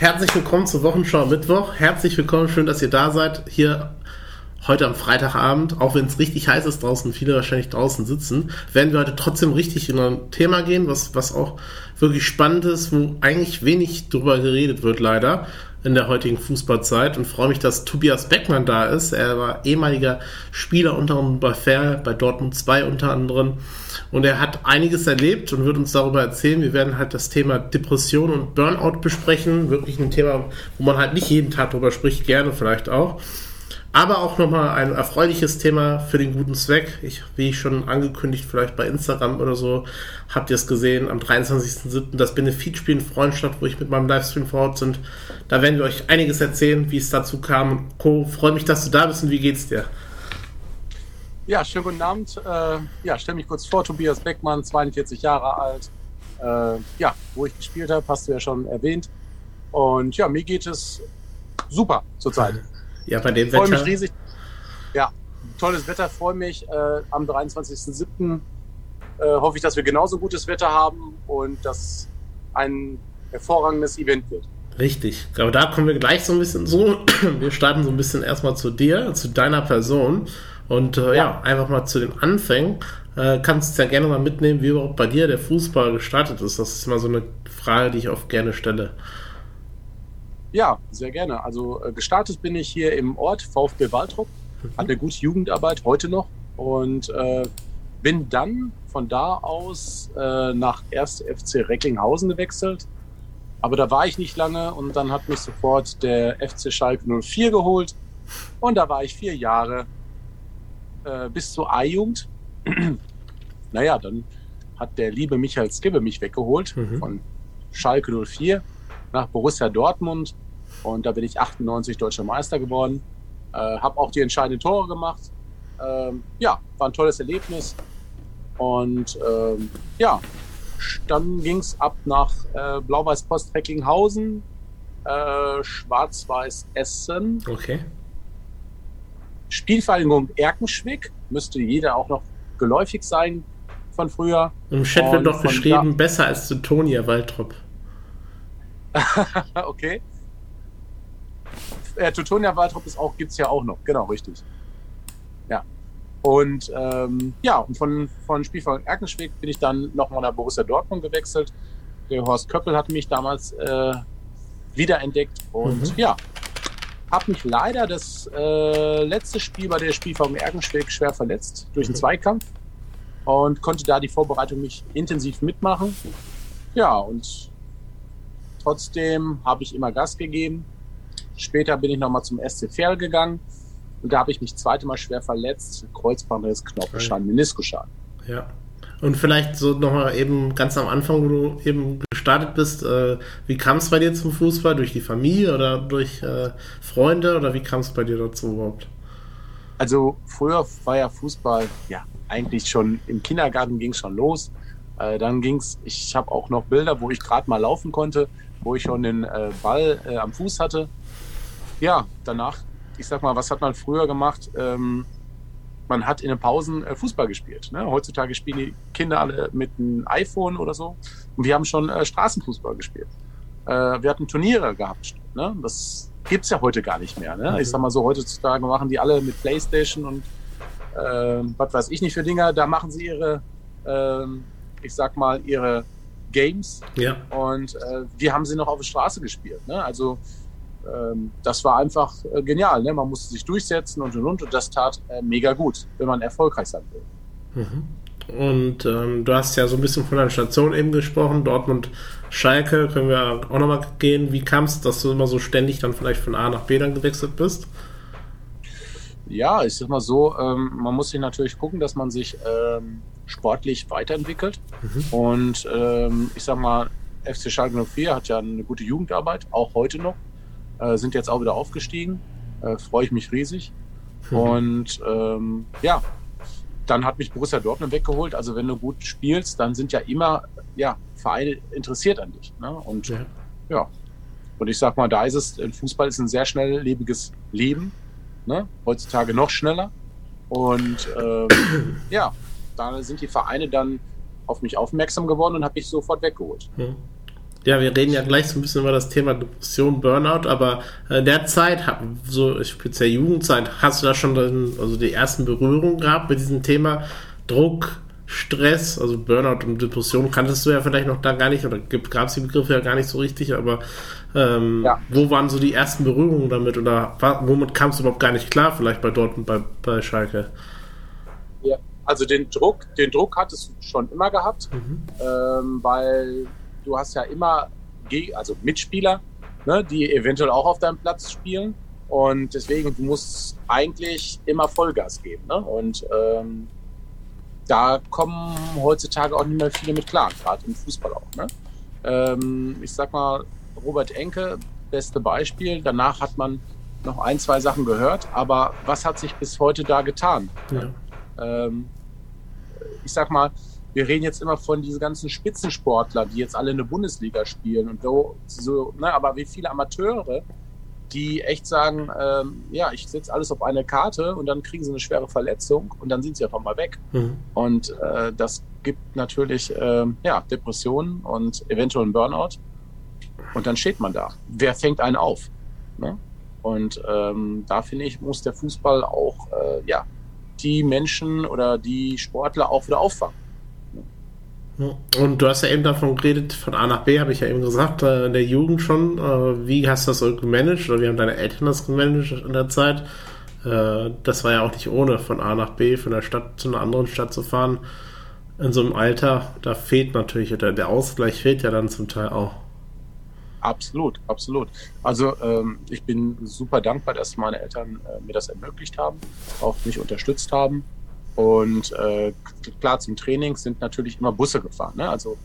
Herzlich willkommen zur Wochenschau Mittwoch. Herzlich willkommen, schön, dass ihr da seid. Hier heute am Freitagabend, auch wenn es richtig heiß ist draußen, viele wahrscheinlich draußen sitzen, werden wir heute trotzdem richtig in ein Thema gehen, was, was auch wirklich spannend ist, wo eigentlich wenig drüber geredet wird, leider in der heutigen Fußballzeit und freue mich, dass Tobias Beckmann da ist. Er war ehemaliger Spieler unter anderem bei Fair, bei Dortmund 2 unter anderem und er hat einiges erlebt und wird uns darüber erzählen. Wir werden halt das Thema Depression und Burnout besprechen. Wirklich ein Thema, wo man halt nicht jeden Tag drüber spricht, gerne vielleicht auch. Aber auch nochmal ein erfreuliches Thema für den guten Zweck. Ich, wie ich schon angekündigt, vielleicht bei Instagram oder so, habt ihr es gesehen, am 23.07. das Benefitspiel in Freundstadt, wo ich mit meinem Livestream vor Ort sind. Da werden wir euch einiges erzählen, wie es dazu kam. Co, freue mich, dass du da bist und wie geht's dir? Ja, schönen guten Abend. Äh, ja, stell mich kurz vor, Tobias Beckmann, 42 Jahre alt. Äh, ja, wo ich gespielt habe, hast du ja schon erwähnt. Und ja, mir geht es super zurzeit. Ja, bei dem Wetter. Freue mich riesig. Ja, tolles Wetter, freue mich. Äh, am 23.07. Äh, hoffe ich, dass wir genauso gutes Wetter haben und dass ein hervorragendes Event wird. Richtig, aber da kommen wir gleich so ein bisschen so. Wir starten so ein bisschen erstmal zu dir, zu deiner Person und äh, ja. ja. einfach mal zu den Anfängen. Äh, kannst du ja gerne mal mitnehmen, wie überhaupt bei dir der Fußball gestartet ist. Das ist immer so eine Frage, die ich oft gerne stelle. Ja, sehr gerne. Also äh, gestartet bin ich hier im Ort VfB Waldrop, mhm. hatte gute Jugendarbeit heute noch und äh, bin dann von da aus äh, nach 1. FC Recklinghausen gewechselt. Aber da war ich nicht lange und dann hat mich sofort der FC Schalke 04 geholt und da war ich vier Jahre äh, bis zur A-Jugend. naja, dann hat der liebe Michael Skibbe mich weggeholt mhm. von Schalke 04 nach Borussia Dortmund und da bin ich 98 deutscher Meister geworden. Äh, habe auch die entscheidenden Tore gemacht. Ähm, ja, war ein tolles Erlebnis. Und ähm, ja, dann ging es ab nach äh, Blau-Weiß-Post Recklinghausen, äh, Schwarz-Weiß Essen. Okay. Spielvereinigung Erkenschwick, müsste jeder auch noch geläufig sein von früher. Im Chat wird doch geschrieben, besser als Teutonia Waldrop. okay. Äh, Teutonia Waldrop ist auch, gibt's ja auch noch, genau, richtig. Ja. Und ähm, ja, und von, von Spielverein Erkenschwick bin ich dann nochmal nach Borussia Dortmund gewechselt. Der Horst Köppel hat mich damals äh, wiederentdeckt und mhm. ja, habe mich leider das äh, letzte Spiel bei der Spielverein Erkenschwick schwer verletzt durch einen mhm. Zweikampf und konnte da die Vorbereitung nicht intensiv mitmachen. Ja, und Trotzdem habe ich immer Gas gegeben. Später bin ich nochmal zum SC Verl gegangen und da habe ich mich zweite Mal schwer verletzt. Kreuzbandriss, Knochenschaden, Meniskusschaden. Ja. Und vielleicht so nochmal eben ganz am Anfang, wo du eben gestartet bist, äh, wie kam es bei dir zum Fußball? Durch die Familie oder durch äh, Freunde oder wie kam es bei dir dazu überhaupt? Also früher war ja Fußball, ja, eigentlich schon im Kindergarten ging es schon los. Äh, dann ging es, ich habe auch noch Bilder, wo ich gerade mal laufen konnte wo ich schon den äh, Ball äh, am Fuß hatte. Ja, danach, ich sag mal, was hat man früher gemacht? Ähm, man hat in den Pausen äh, Fußball gespielt. Ne? Heutzutage spielen die Kinder alle mit einem iPhone oder so. Und wir haben schon äh, Straßenfußball gespielt. Äh, wir hatten Turniere gehabt. Ne? Das gibt's ja heute gar nicht mehr. Ne? Ich sag mal so, heutzutage machen die alle mit Playstation und äh, was weiß ich nicht für Dinger. Da machen sie ihre, äh, ich sag mal, ihre Games. Ja. Und äh, wir haben sie noch auf der Straße gespielt. Ne? Also ähm, das war einfach äh, genial. Ne? Man musste sich durchsetzen und und und. Und das tat äh, mega gut, wenn man erfolgreich sein will. Mhm. Und ähm, du hast ja so ein bisschen von der Station eben gesprochen, Dortmund, Schalke, können wir auch nochmal gehen. Wie kam es, dass du immer so ständig dann vielleicht von A nach B dann gewechselt bist? Ja, ich sag mal so, ähm, man muss sich natürlich gucken, dass man sich ähm, sportlich weiterentwickelt. Mhm. Und ähm, ich sag mal, FC Schalke 04 hat ja eine gute Jugendarbeit, auch heute noch. Äh, sind jetzt auch wieder aufgestiegen. Äh, Freue ich mich riesig. Mhm. Und ähm, ja, dann hat mich Borussia Dortmund weggeholt. Also wenn du gut spielst, dann sind ja immer ja, Vereine interessiert an dich. Ne? Und ja. ja. Und ich sag mal, da ist es, Fußball ist ein sehr schnelllebiges Leben. Ne? Heutzutage noch schneller. Und ähm, ja, da sind die Vereine dann auf mich aufmerksam geworden und habe mich sofort weggeholt. Hm. Ja, wir reden ja gleich so ein bisschen über das Thema Depression, Burnout, aber in der Zeit, so speziell Jugendzeit, hast du da schon also die ersten Berührungen gehabt mit diesem Thema Druck, Stress, also Burnout und Depression kanntest du ja vielleicht noch da gar nicht, oder gab es die Begriffe ja gar nicht so richtig, aber ähm, ja. wo waren so die ersten Berührungen damit oder womit kamst du überhaupt gar nicht klar, vielleicht bei Dortmund, bei, bei Schalke? Ja, also den Druck, den Druck hattest du schon immer gehabt, mhm. ähm, weil du hast ja immer also Mitspieler, ne, die eventuell auch auf deinem Platz spielen. Und deswegen, du musst eigentlich immer Vollgas geben. Ne? Und ähm, da kommen heutzutage auch nicht mehr viele mit klar, gerade im Fußball auch. Ne? Ähm, ich sag mal, Robert Enke, beste Beispiel. Danach hat man noch ein, zwei Sachen gehört, aber was hat sich bis heute da getan? Ja. Ähm, ich sag mal, wir reden jetzt immer von diesen ganzen Spitzensportler, die jetzt alle in der Bundesliga spielen und so, so ne, aber wie viele Amateure, die echt sagen, ähm, ja, ich setze alles auf eine Karte und dann kriegen sie eine schwere Verletzung und dann sind sie einfach mal weg. Mhm. Und äh, das gibt natürlich äh, ja, Depressionen und eventuell einen Burnout. Und dann steht man da. Wer fängt einen auf? Ne? Und ähm, da finde ich, muss der Fußball auch äh, ja, die Menschen oder die Sportler auch wieder auffangen. Und du hast ja eben davon geredet, von A nach B, habe ich ja eben gesagt, äh, in der Jugend schon. Äh, wie hast du das so gemanagt? Oder wie haben deine Eltern das gemanagt in der Zeit? Äh, das war ja auch nicht ohne, von A nach B, von der Stadt zu einer anderen Stadt zu fahren. In so einem Alter, da fehlt natürlich, oder der Ausgleich fehlt ja dann zum Teil auch. Absolut, absolut. Also ähm, ich bin super dankbar, dass meine Eltern mir das ermöglicht haben, auch mich unterstützt haben. Und äh, klar, zum Training sind natürlich immer Busse gefahren. Ne? Also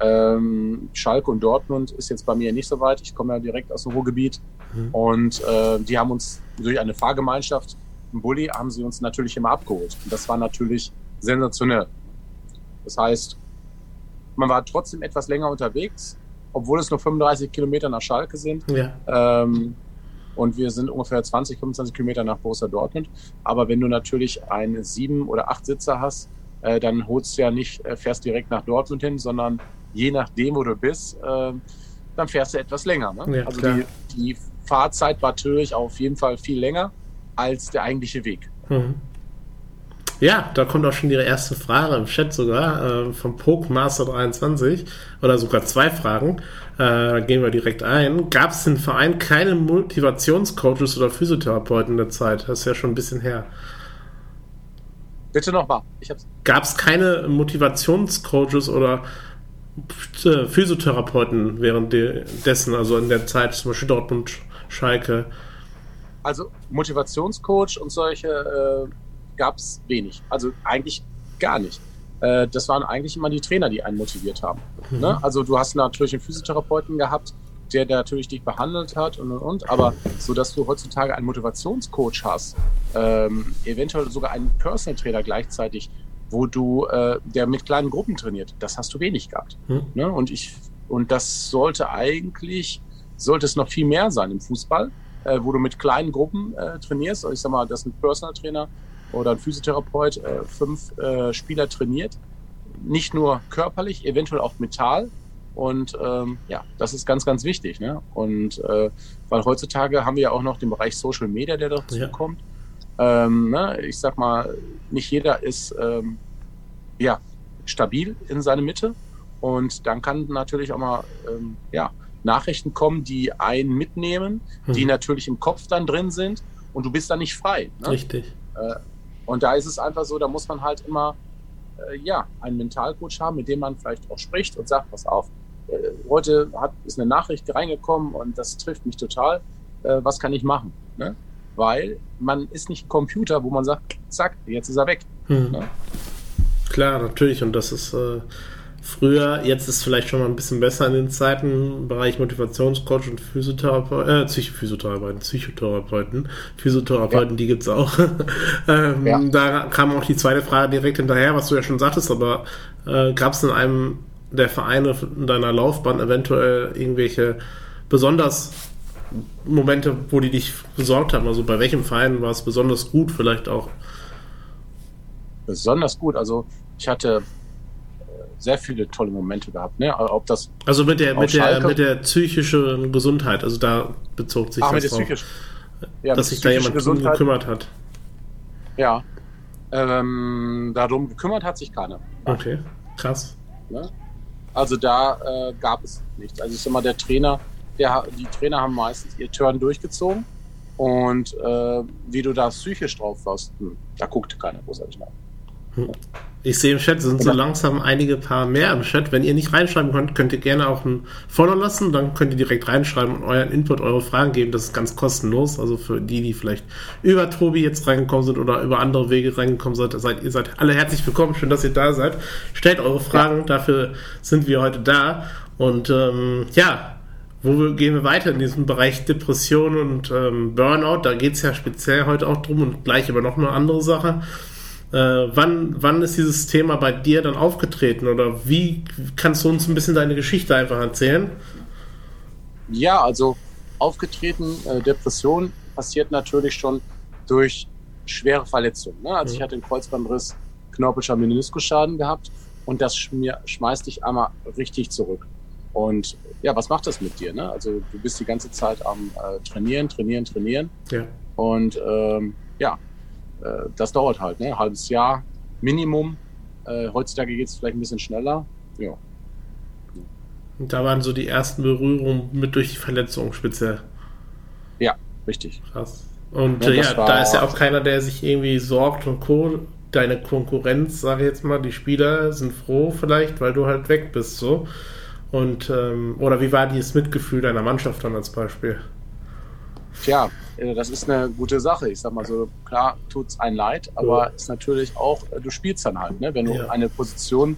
ähm, Schalke und Dortmund ist jetzt bei mir nicht so weit. Ich komme ja direkt aus dem Ruhrgebiet. Mhm. Und äh, die haben uns durch eine Fahrgemeinschaft, ein Bulli, haben sie uns natürlich immer abgeholt. Und das war natürlich sensationell. Das heißt, man war trotzdem etwas länger unterwegs, obwohl es nur 35 Kilometer nach Schalke sind. Ja. Ähm, und wir sind ungefähr 20, 25 Kilometer nach Borussia Dortmund. Aber wenn du natürlich einen sieben oder acht Sitzer hast, äh, dann holst du ja nicht, äh, fährst direkt nach Dortmund hin, sondern je nachdem, wo du bist, äh, dann fährst du etwas länger. Ne? Ja, also die, die, Fahrzeit war natürlich auf jeden Fall viel länger als der eigentliche Weg. Mhm. Ja, da kommt auch schon ihre erste Frage im Chat sogar äh, vom Pokemaster23 oder sogar zwei Fragen. Äh, da gehen wir direkt ein. Gab es im Verein keine Motivationscoaches oder Physiotherapeuten in der Zeit? Das ist ja schon ein bisschen her. Bitte nochmal. Gab es keine Motivationscoaches oder äh, Physiotherapeuten während dessen, also in der Zeit, zum Beispiel Dortmund, Schalke? Also Motivationscoach und solche äh, gab es wenig. Also eigentlich gar nicht. Äh, das waren eigentlich immer die Trainer, die einen motiviert haben. Mhm. Ne? Also du hast natürlich einen Physiotherapeuten gehabt, der, der natürlich dich behandelt hat und und und, aber so dass du heutzutage einen Motivationscoach hast, ähm, eventuell sogar einen Personal Trainer gleichzeitig, wo du, äh, der mit kleinen Gruppen trainiert, das hast du wenig gehabt. Mhm. Ne? Und ich, und das sollte eigentlich, sollte es noch viel mehr sein im Fußball, äh, wo du mit kleinen Gruppen äh, trainierst. Ich sag mal, dass ein Personal Trainer oder ein Physiotherapeut äh, fünf äh, Spieler trainiert. Nicht nur körperlich, eventuell auch mental. Und ähm, ja, das ist ganz, ganz wichtig. Ne? Und äh, weil heutzutage haben wir ja auch noch den Bereich Social Media, der dazu ja. kommt. Ähm, ne? Ich sag mal, nicht jeder ist ähm, ja, stabil in seiner Mitte. Und dann kann natürlich auch mal ähm, ja, Nachrichten kommen, die einen mitnehmen, mhm. die natürlich im Kopf dann drin sind und du bist dann nicht frei. Ne? Richtig. Äh, und da ist es einfach so, da muss man halt immer äh, ja, einen Mentalcoach haben, mit dem man vielleicht auch spricht und sagt, pass auf, äh, heute hat, ist eine Nachricht reingekommen und das trifft mich total. Äh, was kann ich machen? Ne? Weil man ist nicht ein Computer, wo man sagt, zack, jetzt ist er weg. Hm. Ne? Klar, natürlich. Und das ist äh, früher, jetzt ist es vielleicht schon mal ein bisschen besser in den Zeiten im Bereich Motivationscoach und Physiotherapeuten, äh, Psychophysiotherapeuten, Psychotherapeuten, Physiotherapeuten, ja. die gibt's auch. ähm, ja. Da kam auch die zweite Frage direkt hinterher, was du ja schon sagtest, aber äh, gab es in einem der Vereine in deiner Laufbahn eventuell irgendwelche besonders Momente, wo die dich besorgt haben? Also bei welchem Verein war es besonders gut vielleicht auch? Besonders gut. Also ich hatte sehr viele tolle Momente gehabt. Ne? Ob das also mit der, mit der, mit der psychischen Gesundheit, also da bezog sich Ach, das drauf, ja, dass sich da jemand Gesundheit, gekümmert hat. Ja, ähm, darum gekümmert hat sich keiner. Okay, krass. Ne? Also da äh, gab es nichts. Also ich sag mal, der Trainer, der, die Trainer haben meistens ihr Turn durchgezogen und äh, wie du da psychisch drauf warst, hm, da guckte keiner großartig nach. Ich sehe im Chat, sind so Oder? langsam einige paar mehr im Chat. Wenn ihr nicht reinschreiben könnt, könnt ihr gerne auch ein Follow lassen. Dann könnt ihr direkt reinschreiben und euren Input, eure Fragen geben. Das ist ganz kostenlos. Also für die, die vielleicht über Tobi jetzt reingekommen sind oder über andere Wege reingekommen sind, seid ihr seid alle herzlich willkommen. Schön, dass ihr da seid. Stellt eure Fragen. Ja. Dafür sind wir heute da. Und ähm, ja, wo wir, gehen wir weiter in diesem Bereich Depression und ähm, Burnout? Da geht es ja speziell heute auch drum und gleich aber noch eine andere Sache. Äh, wann, wann ist dieses Thema bei dir dann aufgetreten oder wie kannst du uns ein bisschen deine Geschichte einfach erzählen? Ja, also aufgetreten, äh, Depression passiert natürlich schon durch schwere Verletzungen. Ne? Also mhm. ich hatte einen Kreuzbandriss, knorpelscher Meniskusschaden gehabt und das schmeißt dich einmal richtig zurück. Und ja, was macht das mit dir? Ne? Also du bist die ganze Zeit am äh, Trainieren, Trainieren, Trainieren. Ja. Und ähm, ja, das dauert halt, ne? Ein halbes Jahr Minimum. Äh, heutzutage geht es vielleicht ein bisschen schneller. Ja. Und da waren so die ersten Berührungen mit durch die Verletzung speziell. Ja, richtig. Krass. Und ja, äh, ja da ist ja auch keiner, der sich irgendwie sorgt und Co. Deine Konkurrenz, sage ich jetzt mal, die Spieler sind froh vielleicht, weil du halt weg bist so. Und ähm, oder wie war dieses Mitgefühl deiner Mannschaft dann als Beispiel? Tja, das ist eine gute Sache. Ich sag mal so, klar tut es ein leid, aber ja. ist natürlich auch, du spielst dann halt, ne? Wenn du ja. eine Position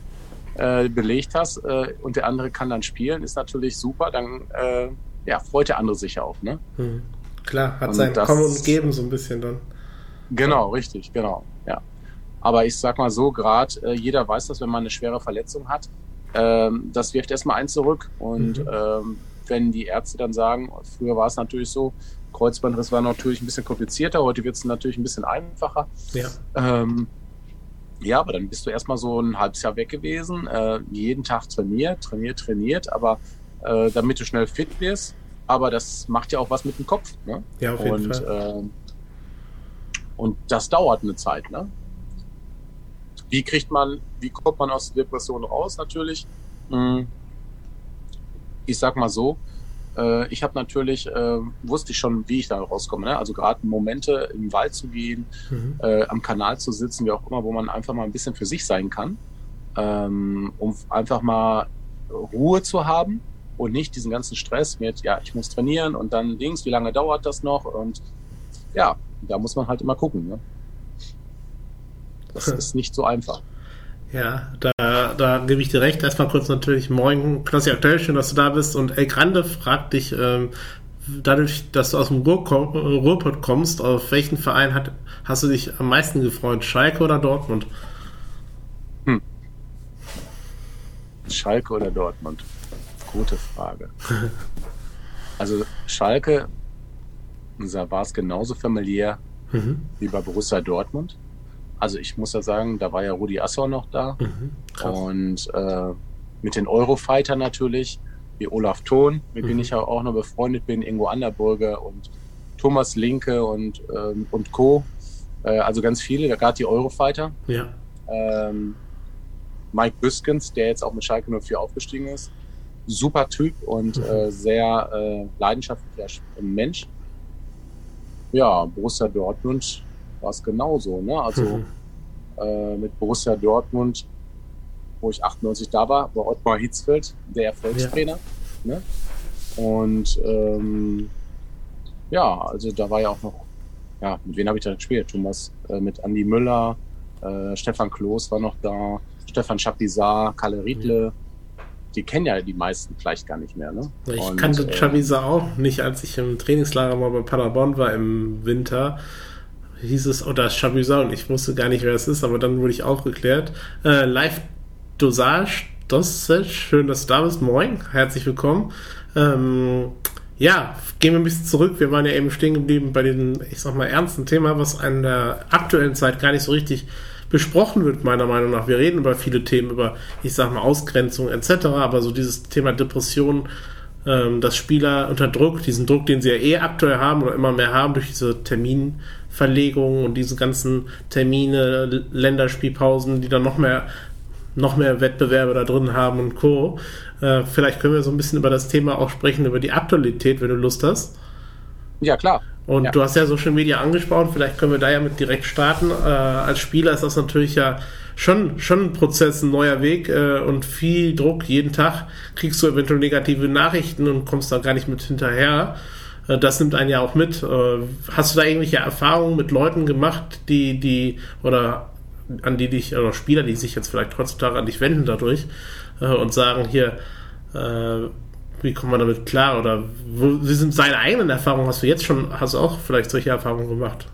äh, belegt hast äh, und der andere kann dann spielen, ist natürlich super, dann äh, ja, freut der andere sich auch, ne? Hm. Klar, hat und sein das, Kommen und Geben so ein bisschen dann. Genau, richtig, genau, ja. Aber ich sag mal so, gerade äh, jeder weiß das, wenn man eine schwere Verletzung hat, ähm, das wirft erstmal ein zurück und mhm. ähm, wenn die Ärzte dann sagen, früher war es natürlich so, Kreuzbandriss war natürlich ein bisschen komplizierter, heute wird es natürlich ein bisschen einfacher. Ja. Ähm, ja, aber dann bist du erstmal so ein halbes Jahr weg gewesen, äh, jeden Tag trainiert, trainiert, trainiert, aber äh, damit du schnell fit wirst. Aber das macht ja auch was mit dem Kopf. Ne? Ja, auf jeden und, Fall. Äh, und das dauert eine Zeit. Ne? Wie kriegt man, wie kommt man aus der Depression raus? Natürlich. Hm, ich sag mal so, äh, ich habe natürlich, äh, wusste ich schon, wie ich da rauskomme. Ne? Also gerade Momente im Wald zu gehen, mhm. äh, am Kanal zu sitzen, wie auch immer, wo man einfach mal ein bisschen für sich sein kann, ähm, um einfach mal Ruhe zu haben und nicht diesen ganzen Stress mit, ja, ich muss trainieren und dann links, wie lange dauert das noch? Und ja, da muss man halt immer gucken. Ne? Das ist nicht so einfach. Ja, da, da gebe ich dir recht. Erstmal kurz natürlich Moin, Klassi aktuell, schön, dass du da bist. Und El Grande fragt dich, ähm, dadurch, dass du aus dem Ruhrpott kommst, auf welchen Verein hat, hast du dich am meisten gefreut? Schalke oder Dortmund? Hm. Schalke oder Dortmund? Gute Frage. also Schalke war es genauso familiär mhm. wie bei Borussia Dortmund. Also ich muss ja sagen, da war ja Rudi Assauer noch da. Mhm, und äh, mit den Eurofighter natürlich, wie Olaf Thon, mit mhm. dem ich ja auch noch befreundet bin, Ingo Anderburger und Thomas Linke und, ähm, und Co. Äh, also ganz viele, da gerade die Eurofighter. Ja. Ähm, Mike Büskens, der jetzt auch mit Schalke 04 aufgestiegen ist. Super Typ und mhm. äh, sehr äh, leidenschaftlicher Mensch. Ja, Borussia Dortmund war es genauso. Ne? Also mhm. äh, mit Borussia Dortmund, wo ich 98 da war, war Ottmar Hitzfeld der Erfolgstrainer. Ja. Ne? Und ähm, ja, also da war ja auch noch, ja, mit wem habe ich da gespielt? Thomas, äh, mit Andy Müller, äh, Stefan Kloß war noch da, Stefan Schapizar, Kalle Riedle. Mhm. Die kennen ja die meisten vielleicht gar nicht mehr. Ne? Ich Und, kannte äh, Schapizar auch nicht, als ich im Trainingslager mal bei Paderborn war im Winter hieß es, oh, da ist Chabuza und ich wusste gar nicht, wer es ist, aber dann wurde ich aufgeklärt. Äh, Live Dosage, Dosage, schön, dass du da bist. Moin, herzlich willkommen. Ähm, ja, gehen wir ein bisschen zurück. Wir waren ja eben stehen geblieben bei dem, ich sag mal, ernsten Thema, was an der aktuellen Zeit gar nicht so richtig besprochen wird, meiner Meinung nach. Wir reden über viele Themen, über, ich sag mal, Ausgrenzung etc., aber so dieses Thema Depression, ähm, dass Spieler unter Druck, diesen Druck, den sie ja eh aktuell haben oder immer mehr haben durch diese Terminverlegungen und diese ganzen Termine, Länderspielpausen, die dann noch mehr noch mehr Wettbewerbe da drin haben und Co. Äh, vielleicht können wir so ein bisschen über das Thema auch sprechen, über die Aktualität, wenn du Lust hast. Ja, klar. Und ja. du hast ja Social Media angesprochen, vielleicht können wir da ja mit direkt starten. Äh, als Spieler ist das natürlich ja schon, schon ein Prozess, ein neuer Weg äh, und viel Druck. Jeden Tag kriegst du eventuell negative Nachrichten und kommst da gar nicht mit hinterher. Äh, das nimmt einen ja auch mit. Äh, hast du da irgendwelche Erfahrungen mit Leuten gemacht, die, die, oder an die dich, oder Spieler, die sich jetzt vielleicht heutzutage an dich wenden dadurch äh, und sagen, hier, wie kommt man damit klar? Oder wie sind seine eigenen Erfahrungen? Hast du jetzt schon, hast du auch vielleicht solche Erfahrungen gemacht?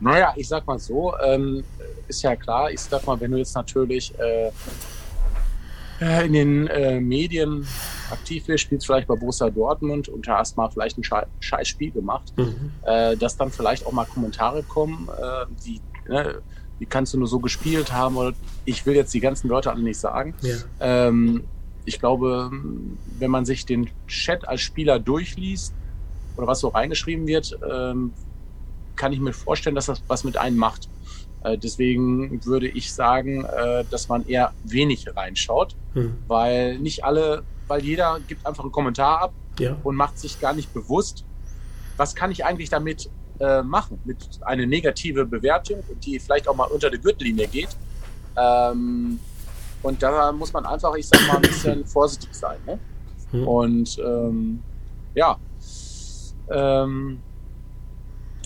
Naja, ich sag mal so, ähm, ist ja klar, ich sag mal, wenn du jetzt natürlich äh in den äh, Medien aktiv bist, spielst vielleicht bei Borussia Dortmund und hast mal vielleicht ein scheiß Spiel gemacht, mhm. äh, dass dann vielleicht auch mal Kommentare kommen, äh, die, ne, wie kannst du nur so gespielt haben? Oder ich will jetzt die ganzen Leute alle nicht sagen. Ja. Ähm, ich glaube, wenn man sich den Chat als Spieler durchliest oder was so reingeschrieben wird, ähm, kann ich mir vorstellen, dass das was mit einem macht. Äh, deswegen würde ich sagen, äh, dass man eher wenig reinschaut, hm. weil nicht alle, weil jeder gibt einfach einen Kommentar ab ja. und macht sich gar nicht bewusst, was kann ich eigentlich damit äh, machen, mit einer negative Bewertung, die vielleicht auch mal unter die Gürtellinie geht. Ähm, und da muss man einfach, ich sag mal, ein bisschen vorsichtig sein. Ne? Hm. Und ähm, ja, ähm,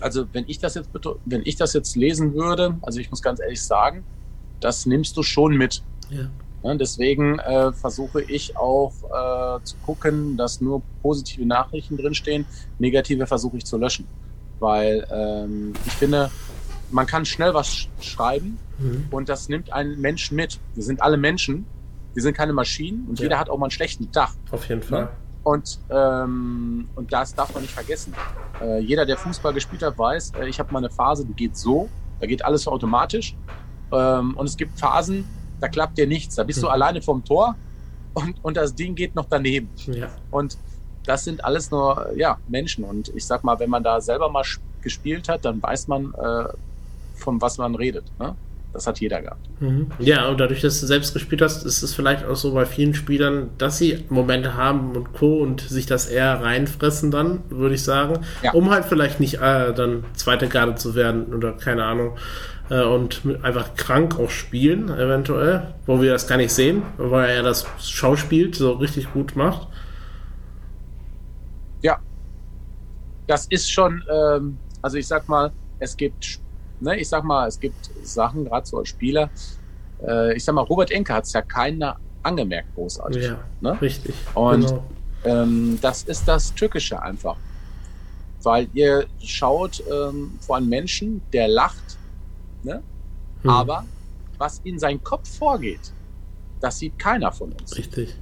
also wenn ich das jetzt wenn ich das jetzt lesen würde, also ich muss ganz ehrlich sagen, das nimmst du schon mit. Ja. Ja, deswegen äh, versuche ich auch äh, zu gucken, dass nur positive Nachrichten drinstehen. Negative versuche ich zu löschen. Weil ähm, ich finde, man kann schnell was sch schreiben mhm. und das nimmt einen Menschen mit. Wir sind alle Menschen, wir sind keine Maschinen und ja. jeder hat auch mal einen schlechten Tag. Auf jeden Fall. Und, ähm, und das darf man nicht vergessen. Äh, jeder, der Fußball gespielt hat, weiß, äh, ich habe mal eine Phase, die geht so, da geht alles so automatisch. Ähm, und es gibt Phasen, da klappt dir nichts. Da bist mhm. du alleine vom Tor und, und das Ding geht noch daneben. Ja. Und das sind alles nur ja, Menschen. Und ich sag mal, wenn man da selber mal gespielt hat, dann weiß man, äh, von was man redet. Ne? Das hat jeder gehabt. Mhm. Ja, und dadurch, dass du selbst gespielt hast, ist es vielleicht auch so bei vielen Spielern, dass sie Momente haben und Co. und sich das eher reinfressen dann, würde ich sagen, ja. um halt vielleicht nicht äh, dann zweite Garde zu werden oder keine Ahnung. Äh, und einfach krank auch spielen, eventuell, wo wir das gar nicht sehen, weil er das Schauspiel so richtig gut macht. Ja, das ist schon, ähm, also ich sag mal, es gibt ne, ich sag mal, es gibt Sachen, gerade so als Spieler, äh, ich sag mal, Robert Enke hat es ja keiner angemerkt, großartig. Ja, ne? richtig. Und genau. ähm, das ist das Tückische einfach. Weil ihr schaut ähm, vor einen Menschen, der lacht, ne? Hm. aber was in seinem Kopf vorgeht, das sieht keiner von uns. Richtig.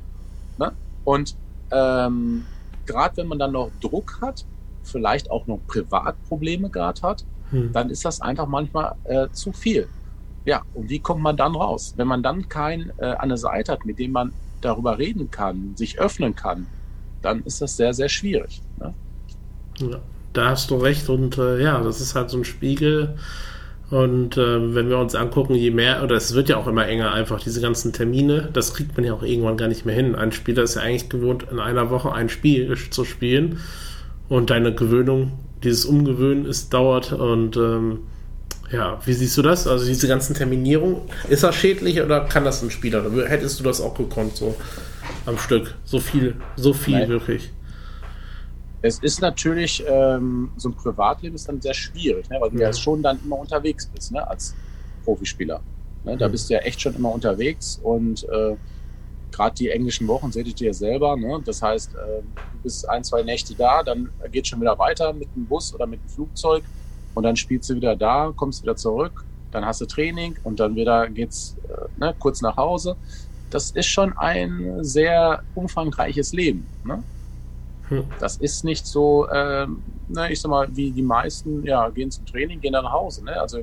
Ne? Und ähm, gerade wenn man dann noch Druck hat, vielleicht auch noch Privatprobleme gerade hat, hm. dann ist das einfach manchmal äh, zu viel. Ja, und wie kommt man dann raus? Wenn man dann kein äh, an der Seite hat, mit dem man darüber reden kann, sich öffnen kann, dann ist das sehr, sehr schwierig. Ne? Ja, da hast du recht. Und äh, ja, das ist halt so ein Spiegel. Und äh, wenn wir uns angucken, je mehr, oder es wird ja auch immer enger, einfach diese ganzen Termine, das kriegt man ja auch irgendwann gar nicht mehr hin. Ein Spieler ist ja eigentlich gewohnt, in einer Woche ein Spiel zu spielen. Und deine Gewöhnung dieses Umgewöhnen ist, dauert und ähm, ja, wie siehst du das? Also diese ganzen Terminierungen, ist das schädlich oder kann das ein Spieler? Hättest du das auch gekonnt, so am Stück? So viel, so viel Nein. wirklich. Es ist natürlich, ähm, so ein Privatleben ist dann sehr schwierig, ne? weil du ja. ja schon dann immer unterwegs bist, ne? als Profispieler. Ne? Da mhm. bist du ja echt schon immer unterwegs und äh, gerade die englischen Wochen seht ihr ja selber. Ne? Das heißt, äh, du bist ein, zwei Nächte da, dann geht schon wieder weiter mit dem Bus oder mit dem Flugzeug und dann spielst du wieder da, kommst wieder zurück, dann hast du Training und dann wieder geht's äh, ne, kurz nach Hause. Das ist schon ein sehr umfangreiches Leben. Ne? Hm. Das ist nicht so, äh, ne, ich sag mal, wie die meisten, ja, gehen zum Training, gehen dann nach Hause. Ne? Also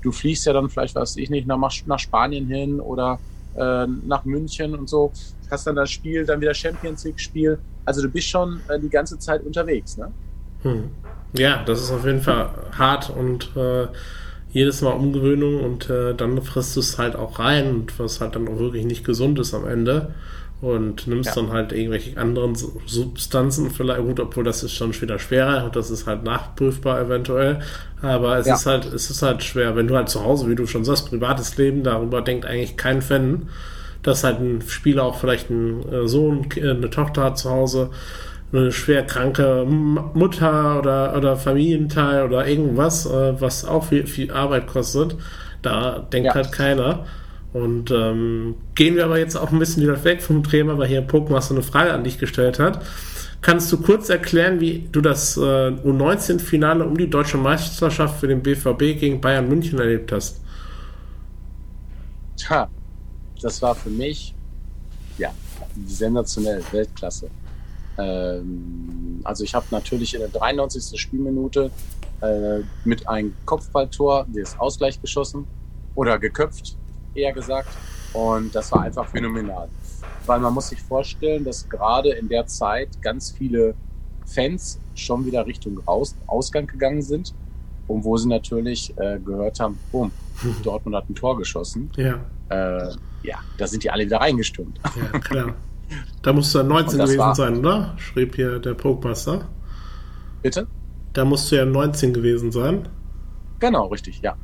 du fliegst ja dann vielleicht, weiß ich nicht, nach, nach Spanien hin oder äh, nach München und so, hast dann das Spiel, dann wieder Champions League Spiel. Also du bist schon äh, die ganze Zeit unterwegs, ne? Hm. Ja, das ist auf jeden Fall hart und äh, jedes Mal Umgewöhnung und äh, dann frisst du es halt auch rein was halt dann auch wirklich nicht gesund ist am Ende und nimmst ja. dann halt irgendwelche anderen Substanzen vielleicht gut, obwohl das ist schon wieder schwerer und das ist halt nachprüfbar eventuell, aber es ja. ist halt es ist halt schwer, wenn du halt zu Hause, wie du schon sagst, privates Leben, darüber denkt eigentlich kein Fan, dass halt ein Spieler auch vielleicht einen äh, Sohn, äh, eine Tochter hat zu Hause eine schwer kranke Mutter oder, oder Familienteil oder irgendwas, äh, was auch viel, viel Arbeit kostet. Da denkt ja. halt keiner. Und ähm, gehen wir aber jetzt auch ein bisschen wieder weg vom Thema, weil hier Pokémon so eine Frage an dich gestellt hat. Kannst du kurz erklären, wie du das äh, U19-Finale um die deutsche Meisterschaft für den BVB gegen Bayern München erlebt hast? Tja, das war für mich ja sensationell, Weltklasse. Ähm, also ich habe natürlich in der 93. Spielminute äh, mit einem Kopfballtor das Ausgleich geschossen oder geköpft, eher gesagt. Und das war einfach phänomenal. Weil man muss sich vorstellen, dass gerade in der Zeit ganz viele Fans schon wieder Richtung Raus Ausgang gegangen sind. Und wo sie natürlich äh, gehört haben, boom, Dortmund hat ein Tor geschossen. Ja. Äh, ja, da sind die alle wieder reingestürmt. Ja, klar. Da musst du ja 19 gewesen war... sein, oder? Schrieb hier der Pokemaster. Bitte? Da musst du ja 19 gewesen sein. Genau, richtig, ja.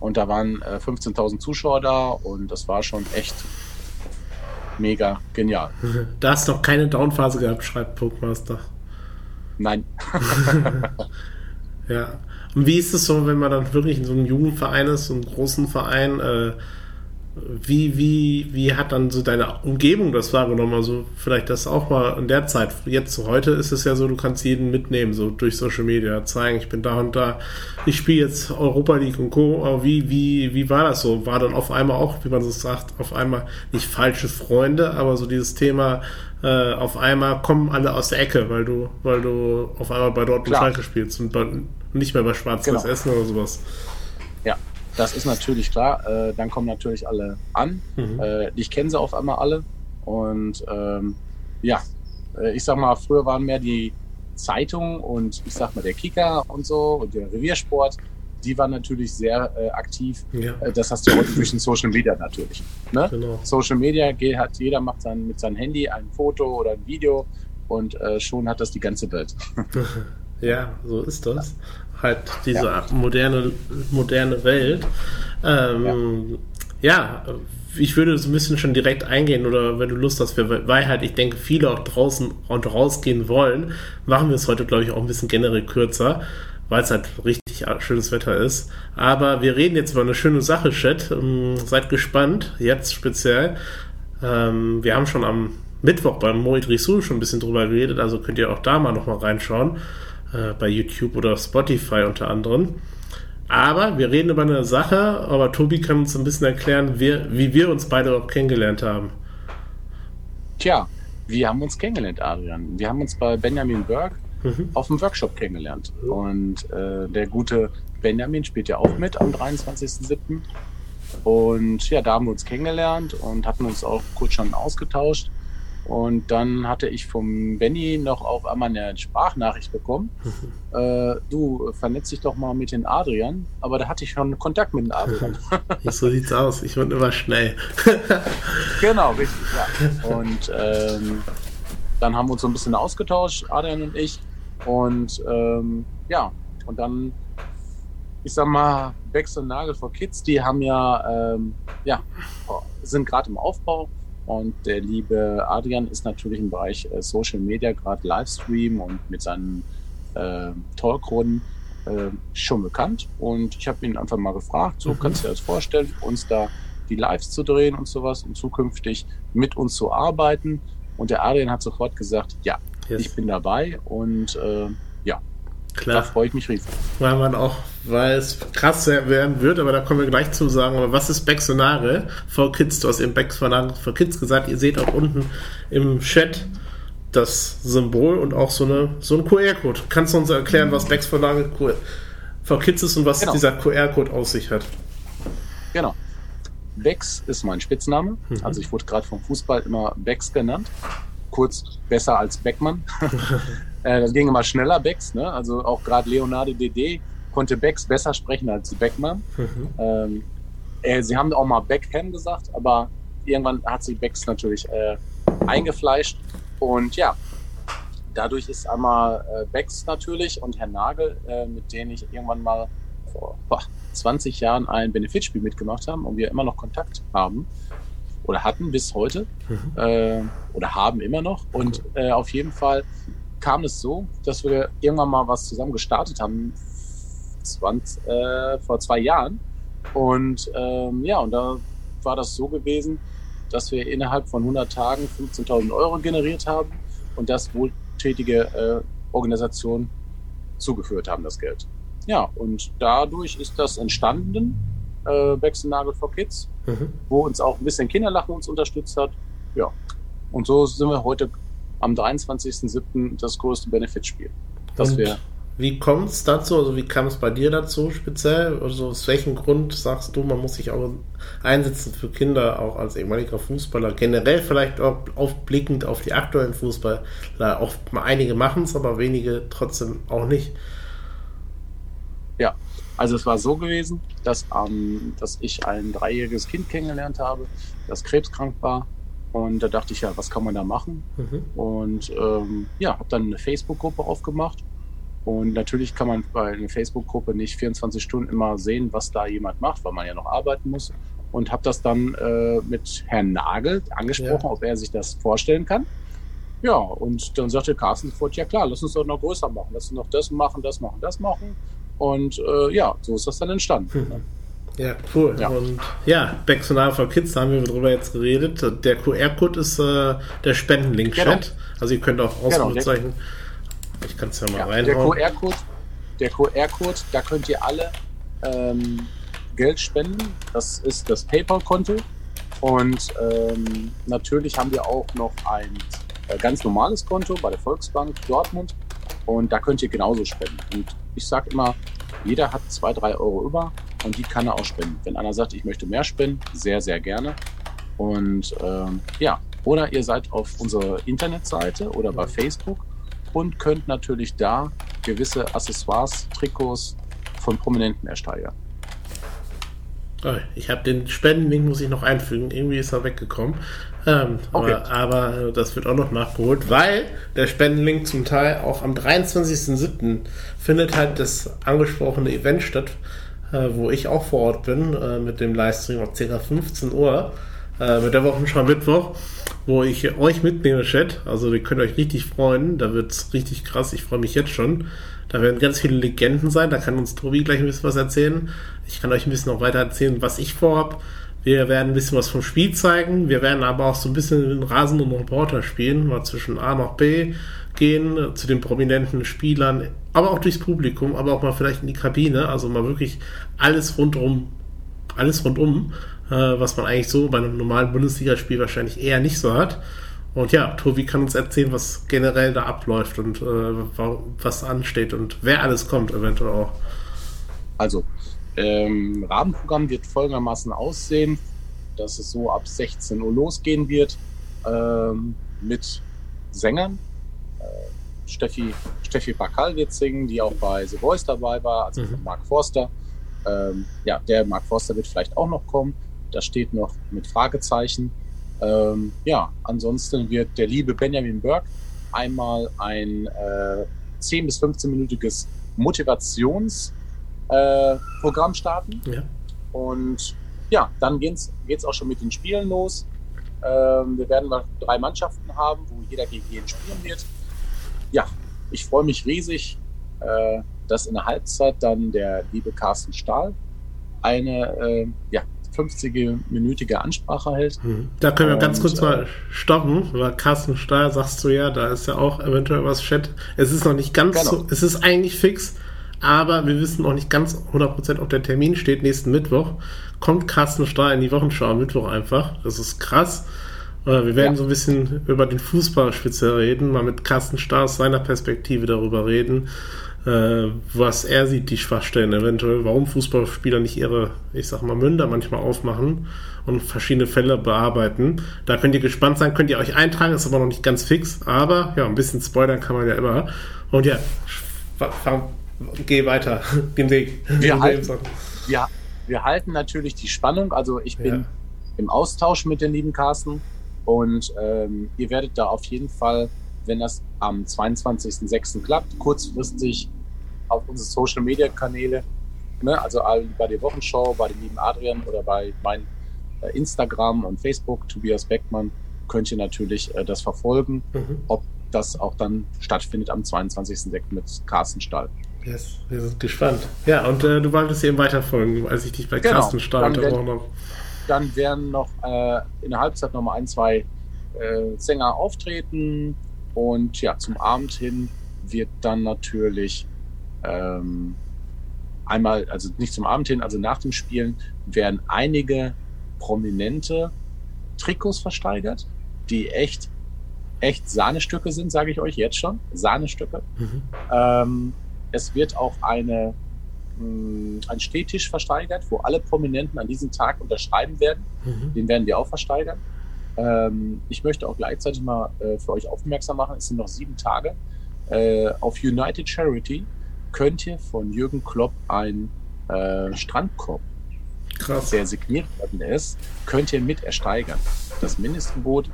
Und da waren äh, 15.000 Zuschauer da und das war schon echt mega genial. Da hast du noch keine Downphase gehabt, schreibt Pokemaster. Nein. ja. Und wie ist es so, wenn man dann wirklich in so einem Jugendverein ist, so einem großen Verein, äh, wie, wie, wie hat dann so deine Umgebung das wahrgenommen? Also vielleicht das auch mal in der Zeit. Jetzt heute ist es ja so, du kannst jeden mitnehmen, so durch Social Media, zeigen, ich bin da und da, ich spiele jetzt Europa League und Co. Aber wie, wie, wie war das so? War dann auf einmal auch, wie man so sagt, auf einmal nicht falsche Freunde, aber so dieses Thema, äh, auf einmal kommen alle aus der Ecke, weil du, weil du auf einmal bei Dortmund Schalke spielst und nicht mehr bei Schwarzes genau. Essen oder sowas. Ja, das ist natürlich klar. Äh, dann kommen natürlich alle an. Mhm. Äh, ich kenne sie auf einmal alle. Und ähm, ja, äh, ich sag mal, früher waren mehr die Zeitungen und ich sag mal der Kicker und so und der Reviersport. Die waren natürlich sehr äh, aktiv. Ja. Äh, das hast du heute durch den Social Media natürlich. Ne? Genau. Social Media geht, hat jeder macht dann mit seinem Handy ein Foto oder ein Video und äh, schon hat das die ganze Welt. ja, so ist das halt diese ja. moderne, moderne Welt. Ähm, ja. ja. ich würde so ein bisschen schon direkt eingehen oder wenn du Lust hast, weil halt ich denke, viele auch draußen und rausgehen wollen, machen wir es heute, glaube ich, auch ein bisschen generell kürzer, weil es halt richtig schönes Wetter ist. Aber wir reden jetzt über eine schöne Sache, Chat. Ähm, seid gespannt, jetzt speziell. Ähm, wir haben schon am Mittwoch beim Moit Rissou schon ein bisschen drüber geredet, also könnt ihr auch da mal nochmal reinschauen äh, bei YouTube oder Spotify unter anderem. Aber wir reden über eine Sache, aber Tobi kann uns ein bisschen erklären, wie, wie wir uns beide auch kennengelernt haben. Tja, wir haben uns kennengelernt, Adrian. Wir haben uns bei Benjamin Berg mhm. auf dem Workshop kennengelernt. Und äh, der gute Benjamin spielt ja auch mit am 23.07. Und ja, da haben wir uns kennengelernt und hatten uns auch kurz schon ausgetauscht. Und dann hatte ich vom Benny noch auf einmal eine Sprachnachricht bekommen. äh, du vernetzt dich doch mal mit den Adrian. Aber da hatte ich schon Kontakt mit den Adrian. so sieht's aus. Ich bin immer schnell. genau, richtig, ja. Und ähm, dann haben wir uns so ein bisschen ausgetauscht, Adrian und ich. Und ähm, ja, und dann, ich sag mal, Becks und Nagel for Kids, die haben ja, ähm, ja, sind gerade im Aufbau und der liebe Adrian ist natürlich im Bereich äh, Social Media, gerade Livestream und mit seinen äh, Talkrunden äh, schon bekannt. Und ich habe ihn einfach mal gefragt, so mhm. kannst du dir das vorstellen, uns da die Lives zu drehen und sowas und zukünftig mit uns zu arbeiten. Und der Adrian hat sofort gesagt, ja, yes. ich bin dabei und äh, Klar. Da freue ich mich riesig. Weil man auch, weil es krass werden wird, aber da kommen wir gleich zu sagen, aber was ist Baxonare for Kids? Du hast eben Baxonare for Kids gesagt, ihr seht auch unten im Chat das Symbol und auch so, eine, so ein QR-Code. Kannst du uns erklären, was Baxonare for Kids ist und was genau. dieser QR-Code aus sich hat. Genau. Bex ist mein Spitzname. Mhm. Also ich wurde gerade vom Fußball immer Bex genannt. Kurz besser als Beckmann. Äh, das ging immer schneller, Bex. Ne? Also auch gerade Leonardo DD konnte Bex besser sprechen als Beckmann. Mhm. Ähm, äh, sie haben auch mal Beckham gesagt, aber irgendwann hat sich Bex natürlich äh, eingefleischt. Und ja, dadurch ist einmal äh, Bex natürlich und Herr Nagel, äh, mit denen ich irgendwann mal vor boah, 20 Jahren ein Benefitspiel mitgemacht haben und wir immer noch Kontakt haben oder hatten bis heute mhm. äh, oder haben immer noch. Und äh, auf jeden Fall kam es so, dass wir irgendwann mal was zusammen gestartet haben 20, äh, vor zwei Jahren. Und ähm, ja, und da war das so gewesen, dass wir innerhalb von 100 Tagen 15.000 Euro generiert haben und das wohltätige äh, Organisation zugeführt haben, das Geld. Ja, und dadurch ist das entstanden, äh, Wechselnagel for Kids, mhm. wo uns auch ein bisschen Kinderlachen uns unterstützt hat. Ja, und so sind wir heute am 23.07. das größte Benefitspiel, das wir wie kommt es dazu? Also wie kam es bei dir dazu speziell? Also aus welchem Grund sagst du, man muss sich auch einsetzen für Kinder, auch als ehemaliger Fußballer? Generell vielleicht auch aufblickend auf die aktuellen Fußballer. Auch einige machen es, aber wenige trotzdem auch nicht. Ja, also es war so gewesen, dass, ähm, dass ich ein dreijähriges Kind kennengelernt habe, das krebskrank war. Und da dachte ich ja, was kann man da machen? Mhm. Und ähm, ja, habe dann eine Facebook-Gruppe aufgemacht und natürlich kann man bei einer Facebook-Gruppe nicht 24 Stunden immer sehen, was da jemand macht, weil man ja noch arbeiten muss. Und habe das dann äh, mit Herrn Nagel angesprochen, ja. ob er sich das vorstellen kann. Ja, und dann sagte Carsten sofort, ja klar, lass uns doch noch größer machen, lass uns noch das machen, das machen, das machen. Und äh, ja, so ist das dann entstanden. Hm. Ja, cool. Ja. Und ja, Back to for Kids, da haben wir drüber jetzt geredet. Der QR-Code ist äh, der Spendenlink-Chat. Genau. Also ihr könnt auch Ausrufezeichen. Genau, ich kann es ja mal ja, reinhauen. Der QR-Code, der QR-Code, da könnt ihr alle ähm, Geld spenden. Das ist das PayPal-Konto. Und ähm, natürlich haben wir auch noch ein äh, ganz normales Konto bei der Volksbank Dortmund. Und da könnt ihr genauso spenden. Und ich sage immer, jeder hat zwei, drei Euro über und die kann er auch spenden. Wenn einer sagt, ich möchte mehr spenden, sehr, sehr gerne. Und ähm, ja, oder ihr seid auf unserer Internetseite oder bei Facebook und könnt natürlich da gewisse Accessoires, Trikots von Prominenten ersteigern. Oh, ich habe den Spendenlink muss ich noch einfügen. Irgendwie ist er weggekommen. Ähm, okay. aber, aber, das wird auch noch nachgeholt, weil der Spendenlink zum Teil auch am 23.07. findet halt das angesprochene Event statt, äh, wo ich auch vor Ort bin, äh, mit dem Livestream ab ca. 15 Uhr, äh, mit der Wochenschau Mittwoch wo ich euch mitnehme, Chat. Also ihr könnt euch richtig freuen. Da wird es richtig krass. Ich freue mich jetzt schon. Da werden ganz viele Legenden sein. Da kann uns Tobi gleich ein bisschen was erzählen. Ich kann euch ein bisschen noch weiter erzählen, was ich vorhab. Wir werden ein bisschen was vom Spiel zeigen. Wir werden aber auch so ein bisschen den Rasen und Reporter spielen. Mal zwischen A nach B gehen, zu den prominenten Spielern, aber auch durchs Publikum, aber auch mal vielleicht in die Kabine. Also mal wirklich alles rundum, alles rundum äh, was man eigentlich so bei einem normalen Bundesligaspiel wahrscheinlich eher nicht so hat. Und ja, Tobi kann uns erzählen, was generell da abläuft und äh, was ansteht und wer alles kommt, eventuell auch. Also, ähm, Rahmenprogramm wird folgendermaßen aussehen, dass es so ab 16 Uhr losgehen wird ähm, mit Sängern. Steffi, Steffi Bakal wird singen, die auch bei The Voice dabei war, also mhm. Mark Forster. Ähm, ja, der Mark Forster wird vielleicht auch noch kommen. Das steht noch mit Fragezeichen. Ähm, ja, ansonsten wird der liebe Benjamin Burke einmal ein äh, 10 bis 15-minütiges Motivationsprogramm äh, starten. Ja. Und ja, dann geht's, geht's auch schon mit den Spielen los. Ähm, wir werden mal drei Mannschaften haben, wo jeder gegen jeden spielen wird. Ja, ich freue mich riesig, äh, dass in der Halbzeit dann der liebe Carsten Stahl eine äh, ja, 50-minütige Ansprache hält. Hm. Da können wir und, ganz kurz äh, mal stoppen, weil Carsten Stahl sagst du ja, da ist ja auch eventuell was Chat. Es ist noch nicht ganz genau. so, es ist eigentlich fix, aber wir wissen noch nicht ganz 100%, ob der Termin steht. Nächsten Mittwoch kommt Carsten Stahl in die Wochenschau am Mittwoch einfach. Das ist krass. Wir werden ja. so ein bisschen über den Fußball speziell reden, mal mit Carsten Stahl aus seiner Perspektive darüber reden, äh, was er sieht, die Schwachstellen eventuell, warum Fußballspieler nicht ihre, ich sag mal, Münder manchmal aufmachen und verschiedene Fälle bearbeiten. Da könnt ihr gespannt sein, könnt ihr euch eintragen, ist aber noch nicht ganz fix, aber ja, ein bisschen spoilern kann man ja immer. Und ja, fang, geh weiter, den Weg. Wir, halten, wir, wir halten natürlich die Spannung, also ich bin ja. im Austausch mit den lieben Carsten und ähm, ihr werdet da auf jeden Fall wenn das am 22.06. klappt, kurzfristig auf unsere Social Media Kanäle, ne, also bei der Wochenschau, bei dem lieben Adrian oder bei meinem äh, Instagram und Facebook, Tobias Beckmann, könnt ihr natürlich äh, das verfolgen, mhm. ob das auch dann stattfindet am 22.06. mit Carsten Stall. Yes, wir sind gespannt. Ja, und äh, du wolltest eben weiterfolgen, als ich dich bei genau. Carsten Stall unterbrochen habe. Dann werden noch äh, in der Halbzeit noch mal ein, zwei äh, Sänger auftreten. Und ja, zum Abend hin wird dann natürlich ähm, einmal, also nicht zum Abend hin, also nach dem Spielen, werden einige prominente Trikots versteigert, die echt, echt Sahnestücke sind, sage ich euch jetzt schon. Sahnestücke. Mhm. Ähm, es wird auch eine, mh, hm, ein Stehtisch versteigert, wo alle Prominenten an diesem Tag unterschreiben werden. Mhm. Den werden wir auch versteigern. Ähm, ich möchte auch gleichzeitig mal äh, für euch aufmerksam machen, es sind noch sieben Tage. Äh, auf United Charity könnt ihr von Jürgen Klopp ein äh, Strandkorb, Krass. der signiert worden ist, könnt ihr mit ersteigern. Das Mindestgebot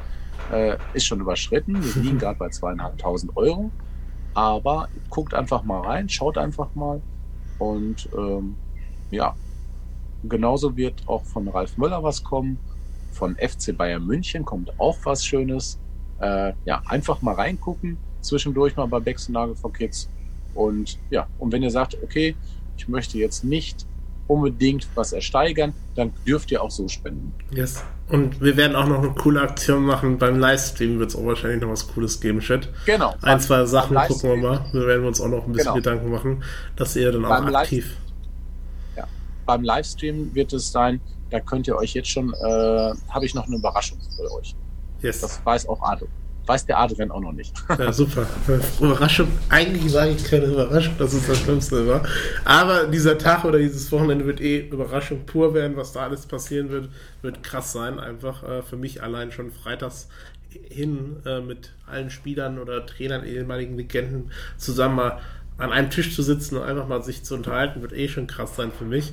äh, ist schon überschritten. Wir liegen gerade bei zweieinhalbtausend Euro. Aber guckt einfach mal rein, schaut einfach mal. Und ähm, ja, genauso wird auch von Ralf Möller was kommen von FC Bayern München kommt auch was Schönes. Äh, ja, einfach mal reingucken, zwischendurch mal bei Becks Nagel for Kids. Und ja, und wenn ihr sagt, okay, ich möchte jetzt nicht unbedingt was ersteigern, dann dürft ihr auch so spenden. Yes. Und wir werden auch noch eine coole Aktion machen. Beim Livestream wird es auch wahrscheinlich noch was Cooles geben, Chat. Genau. Ein, zwei Sachen gucken wir mal. Wir werden uns auch noch ein bisschen genau. Gedanken machen, dass ihr dann auch beim aktiv. Live ja. Beim Livestream wird es sein, da könnt ihr euch jetzt schon, äh, habe ich noch eine Überraschung für euch. Yes. Das weiß auch Adrian. Weiß der Adrian auch noch nicht. Ja, super. Überraschung, eigentlich sage ich keine Überraschung, das ist das Schlimmste immer. Aber dieser Tag oder dieses Wochenende wird eh Überraschung pur werden, was da alles passieren wird, wird krass sein. Einfach äh, für mich allein schon freitags hin äh, mit allen Spielern oder Trainern, ehemaligen Legenden zusammen mal an einem Tisch zu sitzen und einfach mal sich zu unterhalten, wird eh schon krass sein für mich.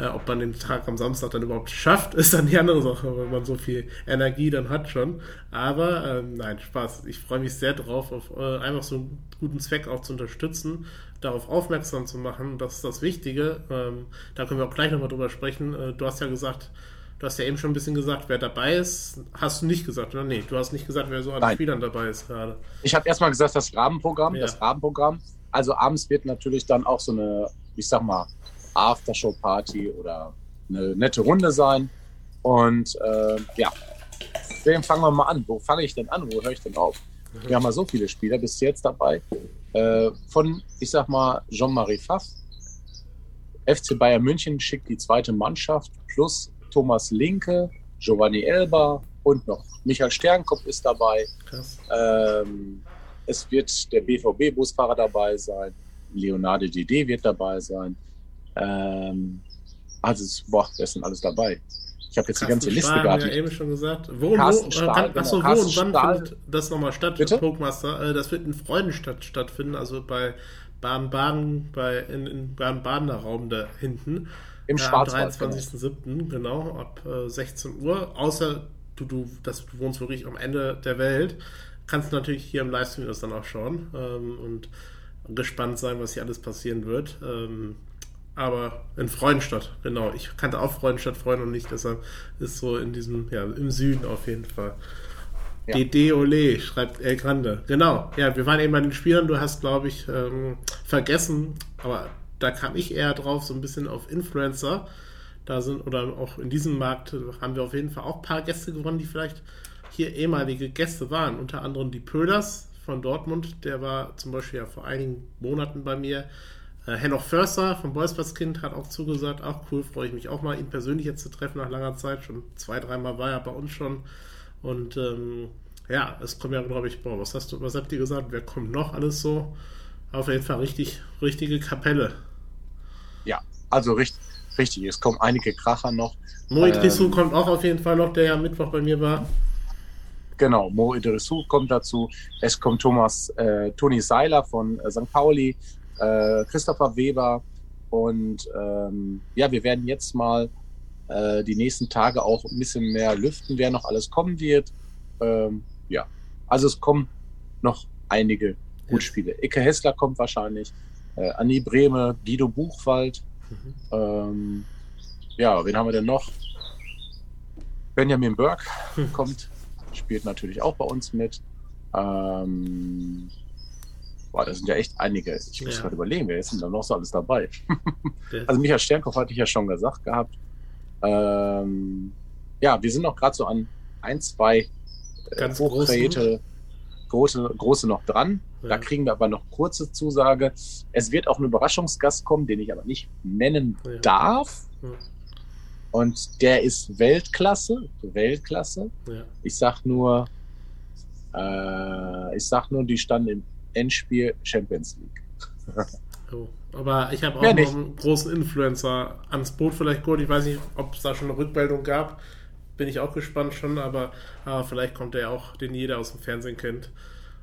Ja, ob man den Tag am Samstag dann überhaupt schafft, ist dann die andere Sache, weil man so viel Energie dann hat schon. Aber ähm, nein, Spaß. Ich freue mich sehr drauf, auf äh, einfach so einen guten Zweck auch zu unterstützen, darauf aufmerksam zu machen. Das ist das Wichtige. Ähm, da können wir auch gleich nochmal drüber sprechen. Äh, du hast ja gesagt, Du hast ja eben schon ein bisschen gesagt, wer dabei ist. Hast du nicht gesagt, oder? Nee, du hast nicht gesagt, wer so an Spielern dabei ist gerade. Ich habe erstmal gesagt, das Rahmenprogramm. Ja. Das Rahmenprogramm. Also abends wird natürlich dann auch so eine, ich sag mal, Aftershow-Party oder eine nette Runde sein. Und äh, ja, deswegen fangen wir mal an. Wo fange ich denn an? Wo höre ich denn auf? Wir haben ja so viele Spieler bis jetzt dabei. Äh, von, ich sag mal, Jean-Marie Pfaff. FC Bayern München schickt die zweite Mannschaft plus Thomas Linke, Giovanni Elba und noch Michael Sternkopf ist dabei. Ähm, es wird der BVB-Busfahrer dabei sein. Leonardo Dede wird dabei sein. Ähm, also, es, boah, wer ist denn alles dabei? Ich habe jetzt Carsten die ganze Liste Stahl, gehabt. Ja, eben schon gesagt. Wo, Carsten wo, Stahl, achso, genau. wo und wann Stahl. findet das nochmal statt, Bitte? Pokemaster? Äh, das wird in Freudenstadt stattfinden, also bei Baden-Baden, bei, in, in Baden-Badener Raum da hinten. Im äh, Schwarzwald. Am 23.07., genau, ab äh, 16 Uhr. Außer du, du, das, du wohnst wirklich am Ende der Welt, kannst du natürlich hier im Livestream das dann auch schauen ähm, und gespannt sein, was hier alles passieren wird. Ähm, aber in Freudenstadt, genau. Ich kannte auch Freudenstadt vorher noch nicht, deshalb ist so in diesem, ja, im Süden auf jeden Fall. Ja. Ole, schreibt El Grande. Genau, ja, wir waren eben bei den Spielern, du hast, glaube ich, ähm, vergessen, aber da kam ich eher drauf, so ein bisschen auf Influencer. Da sind, oder auch in diesem Markt haben wir auf jeden Fall auch ein paar Gäste gewonnen, die vielleicht hier ehemalige Gäste waren. Unter anderem die Pöhlers von Dortmund, der war zum Beispiel ja vor einigen Monaten bei mir äh, Förster vom Bolzplatzkind hat auch zugesagt, auch cool, freue ich mich auch mal, ihn persönlich jetzt zu treffen nach langer Zeit. Schon zwei, dreimal war er bei uns schon. Und ähm, ja, es kommt ja, glaube ich, boah, was hast du, was habt ihr gesagt? Wer kommt noch alles so? Auf jeden Fall richtig, richtige Kapelle. Ja, also richtig, richtig. Es kommen einige Kracher noch. Mo Idrissou ähm, kommt auch auf jeden Fall noch, der ja Mittwoch bei mir war. Genau, Mo Idrissou kommt dazu. Es kommt Thomas, äh, Toni Seiler von äh, St. Pauli, äh, Christopher Weber. Und ähm, ja, wir werden jetzt mal äh, die nächsten Tage auch ein bisschen mehr lüften, wer noch alles kommen wird. Ähm, ja, also es kommen noch einige Gutspiele. Icke Hessler kommt wahrscheinlich, äh, Annie Brehme, Guido Buchwald. Mhm. Ähm, ja, wen haben wir denn noch? Benjamin Burke mhm. kommt, spielt natürlich auch bei uns mit. Ähm, boah, das sind ja echt einige. Ich muss ja. gerade überlegen, wer ist denn da noch so alles dabei? also Michael Sternkopf hatte ich ja schon gesagt gehabt. Ähm, ja, wir sind noch gerade so an ein, zwei äh, hochkreierte große, große noch dran. Ja. Da kriegen wir aber noch kurze Zusage. Es wird auch ein Überraschungsgast kommen, den ich aber nicht nennen ja. darf. Und der ist Weltklasse. Weltklasse. Ich sag nur, äh, ich sag nur, die standen im Endspiel Champions League. oh. Aber ich habe auch noch einen großen Influencer ans Boot vielleicht geholt. Ich weiß nicht, ob es da schon eine Rückmeldung gab bin ich auch gespannt schon, aber, aber vielleicht kommt er auch, den jeder aus dem Fernsehen kennt.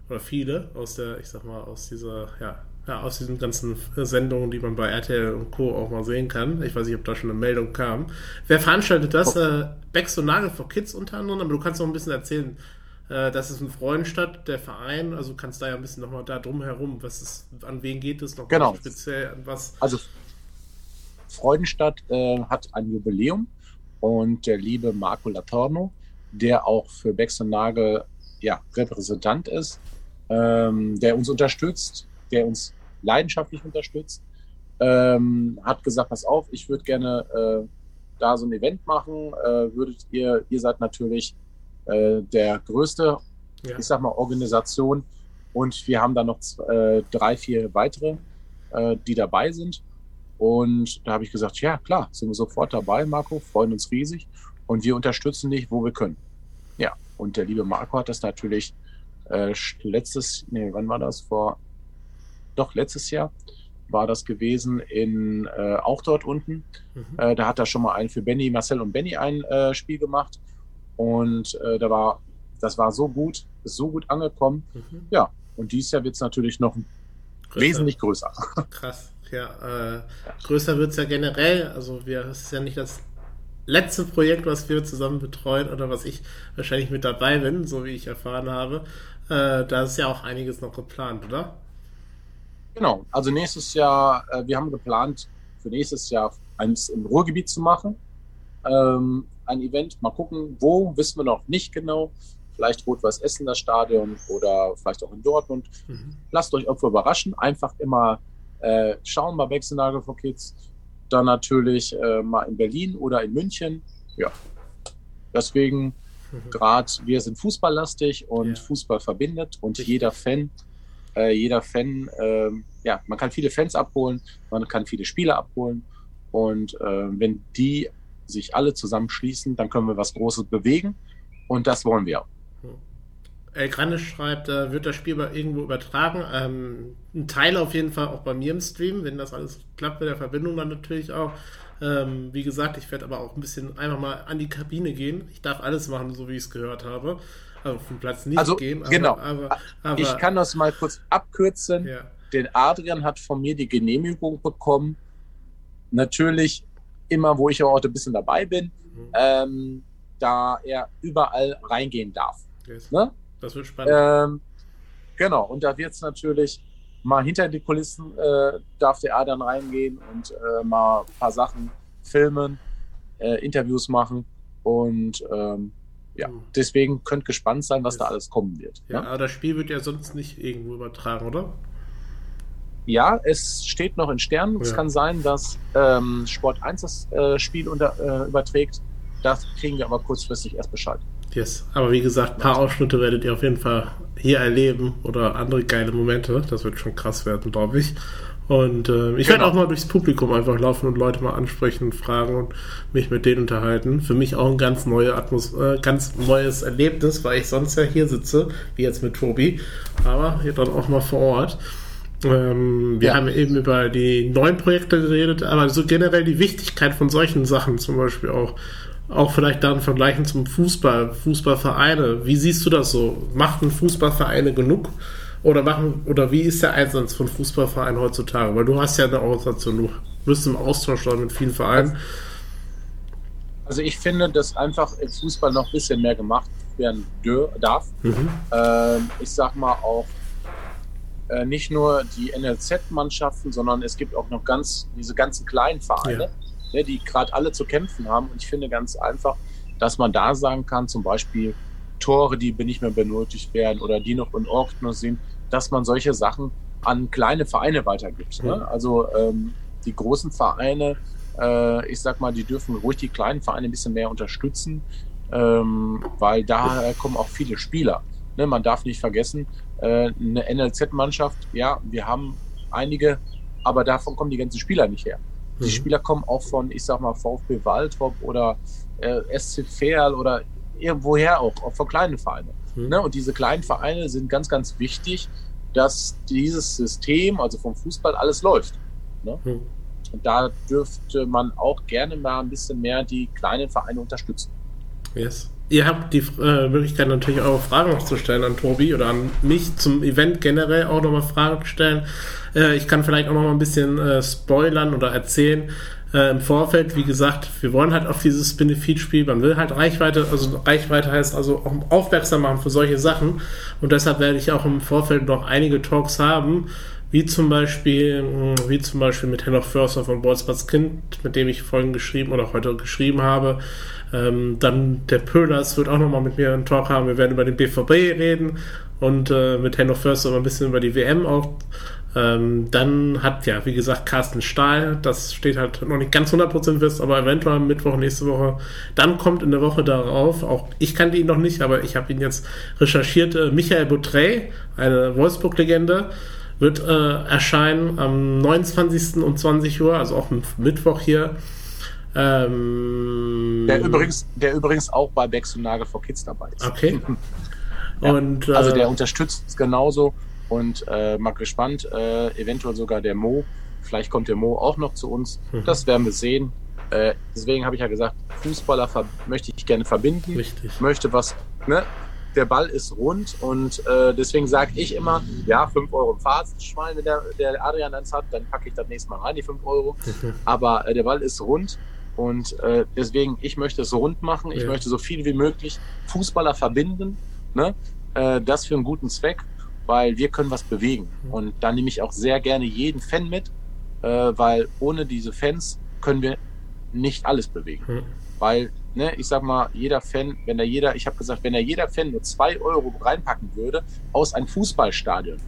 Oder viele aus der, ich sag mal, aus dieser, ja, ja, aus diesen ganzen Sendungen, die man bei RTL und Co. auch mal sehen kann. Ich weiß nicht, ob da schon eine Meldung kam. Wer veranstaltet das? Oh. Äh, Becks und Nagel for Kids unter anderem, aber du kannst noch ein bisschen erzählen. Äh, das ist ein Freudenstadt, der Verein, also kannst da ja ein bisschen nochmal da drum herum, was ist, an wen geht es noch genau. speziell, an was? Also Freudenstadt äh, hat ein Jubiläum und der liebe Marco Latorno, der auch für Bex und Nagel ja, Repräsentant ist, ähm, der uns unterstützt, der uns leidenschaftlich unterstützt, ähm, hat gesagt, pass auf, ich würde gerne äh, da so ein Event machen, äh, würdet ihr, ihr seid natürlich äh, der größte, ja. ich sag mal, Organisation und wir haben da noch äh, drei, vier weitere, äh, die dabei sind und da habe ich gesagt, ja klar, sind wir sofort dabei, Marco, freuen uns riesig und wir unterstützen dich, wo wir können. Ja, und der liebe Marco hat das natürlich äh, letztes, nee, wann war das? Vor, doch letztes Jahr war das gewesen in äh, auch dort unten. Mhm. Äh, da hat er schon mal ein für Benny, Marcel und Benny ein äh, Spiel gemacht und äh, da war, das war so gut, ist so gut angekommen. Mhm. Ja, und dieses Jahr wird es natürlich noch größer. wesentlich größer. Krass ja, äh, größer wird es ja generell. Also wir, es ist ja nicht das letzte Projekt, was wir zusammen betreuen oder was ich wahrscheinlich mit dabei bin, so wie ich erfahren habe. Äh, da ist ja auch einiges noch geplant, oder? Genau, also nächstes Jahr, äh, wir haben geplant, für nächstes Jahr eins im Ruhrgebiet zu machen. Ähm, ein Event, mal gucken, wo, wissen wir noch nicht genau. Vielleicht Rot-Weiß Essen das Stadion oder vielleicht auch in Dortmund. Mhm. Lasst euch irgendwo überraschen. Einfach immer äh, schauen bei Wechselnagel for Kids. Dann natürlich äh, mal in Berlin oder in München. Ja. Deswegen, mhm. gerade wir sind fußballlastig und ja. Fußball verbindet und Richtig. jeder Fan, äh, jeder Fan, äh, ja, man kann viele Fans abholen, man kann viele Spieler abholen. Und äh, wenn die sich alle zusammenschließen, dann können wir was Großes bewegen. Und das wollen wir. El Grande schreibt, äh, wird das Spiel irgendwo übertragen. Ähm, ein Teil auf jeden Fall auch bei mir im Stream, wenn das alles klappt mit der Verbindung dann natürlich auch. Ähm, wie gesagt, ich werde aber auch ein bisschen einfach mal an die Kabine gehen. Ich darf alles machen, so wie ich es gehört habe. Also vom Platz nicht also, gehen. Aber, genau. Aber, aber, ich kann das mal kurz abkürzen. Ja. Den Adrian hat von mir die Genehmigung bekommen. Natürlich immer, wo ich auch ein bisschen dabei bin, mhm. ähm, da er überall reingehen darf. Yes. Ne? Das wird spannend. Ähm, genau, und da wird es natürlich mal hinter die Kulissen, äh, darf der A dann reingehen und äh, mal ein paar Sachen filmen, äh, Interviews machen und ähm, ja, mhm. deswegen könnt gespannt sein, was yes. da alles kommen wird. Ja, ne? aber das Spiel wird ja sonst nicht irgendwo übertragen, oder? Ja, es steht noch in Sternen. Ja. Es kann sein, dass ähm, Sport 1 das äh, Spiel unter, äh, überträgt. Das kriegen wir aber kurzfristig erst Bescheid. Yes. Aber wie gesagt, ein paar Ausschnitte werdet ihr auf jeden Fall hier erleben oder andere geile Momente. Das wird schon krass werden, glaube ich. Und äh, ich genau. werde auch mal durchs Publikum einfach laufen und Leute mal ansprechen und fragen und mich mit denen unterhalten. Für mich auch ein ganz, neue Atmos äh, ganz neues Erlebnis, weil ich sonst ja hier sitze, wie jetzt mit Tobi, aber hier dann auch mal vor Ort. Ähm, wir Ja. haben eben über die neuen Projekte geredet, aber so generell die Wichtigkeit von solchen Sachen zum Beispiel auch. Auch vielleicht dann vergleichen zum Fußball, Fußballvereine. Wie siehst du das so? Machten Fußballvereine genug? Oder machen, oder wie ist der Einsatz von Fußballvereinen heutzutage? Weil du hast ja eine Organisation, du bist im Austausch mit vielen Vereinen. Also ich finde, dass einfach im Fußball noch ein bisschen mehr gemacht werden darf. Mhm. Ähm, ich sag mal auch äh, nicht nur die NLZ-Mannschaften, sondern es gibt auch noch ganz diese ganzen kleinen Vereine, ne, die gerade alle zu kämpfen haben. Und ich finde ganz einfach, dass man da sagen kann, zum Beispiel Tore, die nicht mehr benötigt werden oder die noch in Ordnung sind, dass man solche Sachen an kleine Vereine weitergibt. Mhm. Ne? Also ähm, die großen Vereine, äh, ich sag mal, die dürfen ruhig die kleinen Vereine ein bisschen mehr unterstützen, ähm, weil daher kommen auch viele Spieler. Ne? Man darf nicht vergessen, äh, eine NLZ-Mannschaft, ja, wir haben einige, aber davon kommen die ganzen Spieler nicht her. Die Mhm. Spieler kommen auch von, ich sag mal, VfB Waldrop oder äh, SC Verl oder irgendwoher auch, auch von kleinen Vereinen. Mhm. Ne? Und diese kleinen Vereine sind ganz, ganz wichtig, dass dieses System, also vom Fußball, alles läuft. Ne? Mhm. Und da dürfte man auch gerne mal ein bisschen mehr die kleinen Vereine unterstützen. Yes. Ihr habt die äh, Möglichkeit natürlich auch Fragen noch zu stellen an Tobi oder an mich zum Event generell auch nochmal Fragen stellen. Äh, ich kann vielleicht auch noch mal ein bisschen äh, spoilern oder erzählen äh, im Vorfeld. Wie gesagt, wir wollen halt auf dieses Benefitspiel, man will halt Reichweite, also Reichweite heißt also auch aufmerksam machen für solche Sachen und deshalb werde ich auch im Vorfeld noch einige Talks haben, wie zum Beispiel, wie zum Beispiel mit Henoch Förster von Bolzmanns Kind, mit dem ich vorhin geschrieben oder heute geschrieben habe. Ähm, dann der Pöhlers wird auch nochmal mit mir einen Talk haben. Wir werden über den BVB reden und äh, mit Henoch Förster ein bisschen über die WM auch. Ähm, dann hat ja, wie gesagt, Carsten Stahl, das steht halt noch nicht ganz 100% fest, aber eventuell am Mittwoch nächste Woche. Dann kommt in der Woche darauf, auch ich kannte ihn noch nicht, aber ich habe ihn jetzt recherchiert, äh, Michael Boutrey, eine Wolfsburg-Legende, wird äh, erscheinen am 29. um 20 Uhr, also auch Mittwoch hier. Ähm, Der übrigens, der übrigens auch bei Becks und Nagel for Kids dabei ist. Okay. Ja, Und, Also äh, der unterstützt es genauso und äh, mal gespannt, äh, eventuell sogar der Mo. Vielleicht kommt der Mo auch noch zu uns. Mhm. Das werden wir sehen. Äh, deswegen habe ich ja gesagt, Fußballer möchte ich gerne verbinden. Richtig. Möchte was, ne? Der Ball ist rund und äh, deswegen sage ich immer, ja, 5 Euro im Fahrtschwein, wenn der, der Adrian dann hat, dann packe ich das nächste Mal rein, die 5 Euro. Mhm. Aber äh, der Ball ist rund und äh, deswegen, ich möchte es rund machen. Ich Ja. möchte so viel wie möglich Fußballer verbinden. Ne? Äh, das für einen guten Zweck, weil wir können was bewegen. Und da nehme ich auch sehr gerne jeden Fan mit, äh, weil ohne diese Fans können wir nicht alles bewegen. Mhm. Weil, ne, ich sag mal, jeder Fan, wenn er jeder, ich habe gesagt, wenn er jeder Fan nur zwei Euro reinpacken würde aus einem Fußballstadion,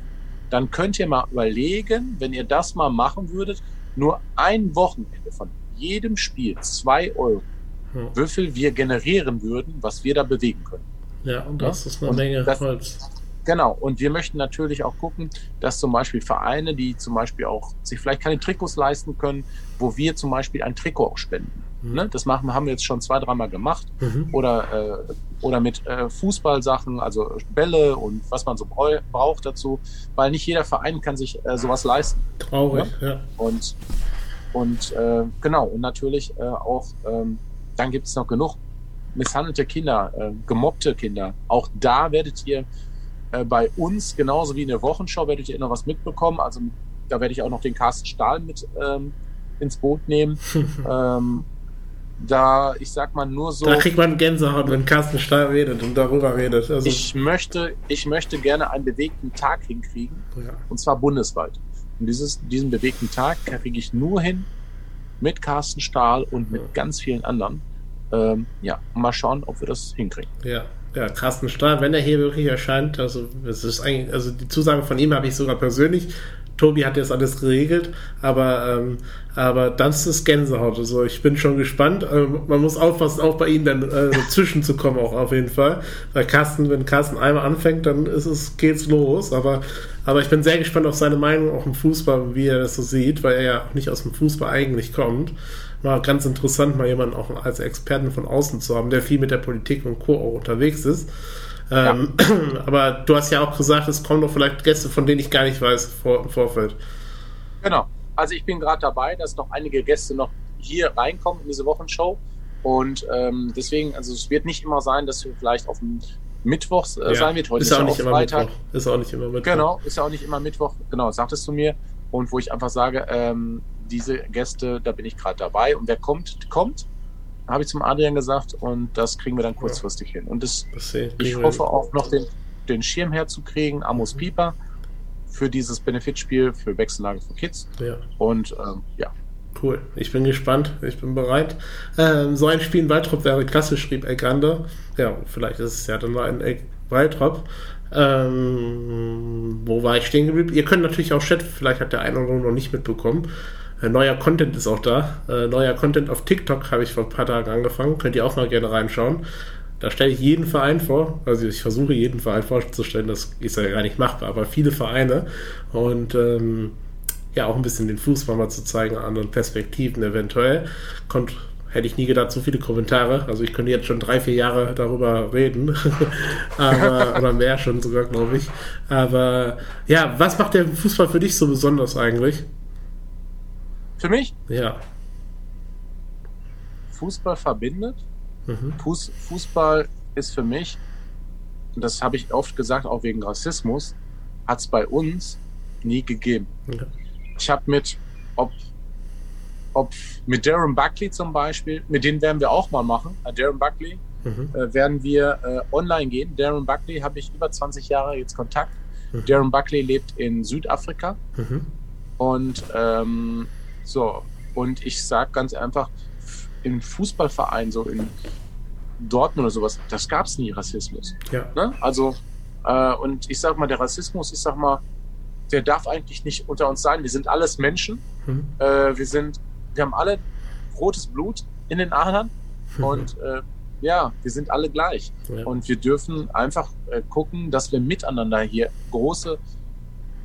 dann könnt ihr mal überlegen, wenn ihr das mal machen würdet, nur ein Wochenende von jedem Spiel zwei Euro, Ja. viel wir generieren würden, was wir da bewegen können. Ja, und das ist eine Und Menge das- Holz. Genau, und wir möchten natürlich auch gucken, dass zum Beispiel Vereine, die zum Beispiel auch sich vielleicht keine Trikots leisten können, wo wir zum Beispiel ein Trikot auch spenden. Mhm. Ne? Das machen, haben wir jetzt schon zwei, dreimal gemacht. Mhm. Oder, äh, oder mit äh, Fußballsachen, also Bälle und was man so brau- braucht dazu, weil nicht jeder Verein kann sich äh, sowas leisten. Traurig, ja. Und, und äh, genau, und natürlich äh, auch, ähm, dann gibt es noch genug misshandelte Kinder, äh, gemobbte Kinder. Auch da werdet ihr äh, bei uns, genauso wie in der Wochenschau, werdet ihr noch was mitbekommen. Also da werde ich auch noch den Carsten Stahl mit ähm, ins Boot nehmen. ähm, da, ich sag mal, nur so. Da kriegt man Gänsehaut, wenn Carsten Stahl redet und darüber redet. Also, Ich möchte, ich möchte gerne einen bewegten Tag hinkriegen, ja. und zwar bundesweit. Und dieses, diesen bewegten Tag kriege ich nur hin mit Carsten Stahl und mit Ja. ganz vielen anderen. Ähm, ja, mal schauen, ob wir das hinkriegen. Ja, ja, Carsten Stahl, wenn er hier wirklich erscheint, also es ist eigentlich, also die Zusage von ihm habe ich sogar persönlich. Tobi hat jetzt alles geregelt, aber ähm, aber das ist Gänsehaut. Also ich bin schon gespannt. Ähm, man muss aufpassen, auch bei ihm dann äh, dazwischen zu kommen, auch auf jeden Fall. Weil Carsten, wenn Carsten einmal anfängt, dann ist es geht's los. Aber aber ich bin sehr gespannt auf seine Meinung auch im Fußball, wie er das so sieht, weil er ja auch nicht aus dem Fußball eigentlich kommt. War ganz interessant, mal jemanden auch als Experten von außen zu haben, der viel mit der Politik und Co. auch unterwegs ist. Ähm, ja. Aber du hast ja auch gesagt, es kommen noch vielleicht Gäste, von denen ich gar nicht weiß vor, im Vorfeld. Genau. Also ich bin gerade dabei, dass noch einige Gäste noch hier reinkommen in diese Wochenshow. Und ähm, deswegen, also es wird nicht immer sein, dass wir vielleicht auf dem Mittwoch äh, ja. sein wird. Heute ist, ist auch nicht immer Freitag. Mittwoch. Ist auch nicht immer Mittwoch. Genau, ist auch nicht immer Mittwoch. Genau, sagtest du mir. Und wo ich einfach sage, ähm, diese Gäste, da bin ich gerade dabei. Und wer kommt, kommt habe ich zum Adrian gesagt und das kriegen wir dann kurzfristig ja. hin. Und das, das ich hoffe auch noch den, den Schirm herzukriegen, Amos mhm. Pieper, für dieses Benefitspiel für Wechsellage für Kids. Ja. Und ähm, ja. Cool, ich bin gespannt, ich bin bereit. Ähm, so ein Spiel in Waldrop wäre klasse, schrieb Egander. Ja, vielleicht ist es ja dann mal ein Waldrop. Ähm, wo war ich stehen geblieben? Ihr könnt natürlich auch Chat, vielleicht hat der eine oder andere noch nicht mitbekommen. Äh, neuer Content ist auch da. Äh, neuer Content auf TikTok habe ich vor ein paar Tagen angefangen. Könnt ihr auch mal gerne reinschauen. Da stelle ich jeden Verein vor. Also ich versuche jeden Verein vorzustellen. Das ist ja gar nicht machbar, aber viele Vereine. Und ähm, ja, auch ein bisschen den Fußball mal zu zeigen, anderen Perspektiven eventuell. Kommt, hätte ich nie gedacht, so viele Kommentare. Also ich könnte jetzt schon drei, vier Jahre darüber reden. aber, oder mehr schon sogar, glaube ich. Aber ja, was macht der Fußball für dich so besonders eigentlich? Für mich? Ja. Fußball verbindet. Mhm. Fußball ist für mich, und das habe ich oft gesagt, auch wegen Rassismus, hat es bei uns nie gegeben. Ja. Ich habe mit, ob, ob mit Darren Buckley zum Beispiel, mit denen werden wir auch mal machen, äh, Darren Buckley, mhm. äh, werden wir äh, online gehen. Darren Buckley habe ich über 20 Jahre jetzt Kontakt. Mhm. Darren Buckley lebt in Südafrika mhm. und ähm, so, und ich sage ganz einfach, im Fußballverein, so in Dortmund oder sowas, das gab es nie Rassismus. Ja. Ne? Also, äh, und ich sag mal, der Rassismus, ich sag mal, der darf eigentlich nicht unter uns sein. Wir sind alles Menschen. Mhm. Äh, wir sind, wir haben alle rotes Blut in den Adern mhm. und äh, ja, wir sind alle gleich. Ja. Und wir dürfen einfach äh, gucken, dass wir miteinander hier große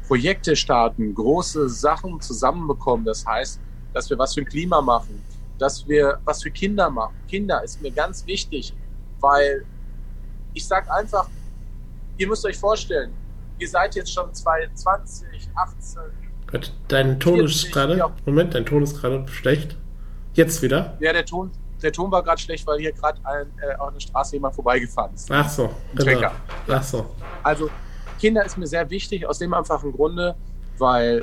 Projekte starten, große Sachen zusammenbekommen. Das heißt, dass wir was für ein Klima machen, dass wir was für Kinder machen. Kinder ist mir ganz wichtig, weil ich sage einfach, ihr müsst euch vorstellen, ihr seid jetzt schon 22, 18. Gott, dein Ton 40, ist gerade. Moment, dein Ton ist gerade schlecht. Jetzt wieder? Ja, der Ton, der Ton war gerade schlecht, weil hier gerade äh, auf der Straße jemand vorbeigefahren ist. Ach so, genau. Ach so. Also Kinder ist mir sehr wichtig, aus dem einfachen Grunde, weil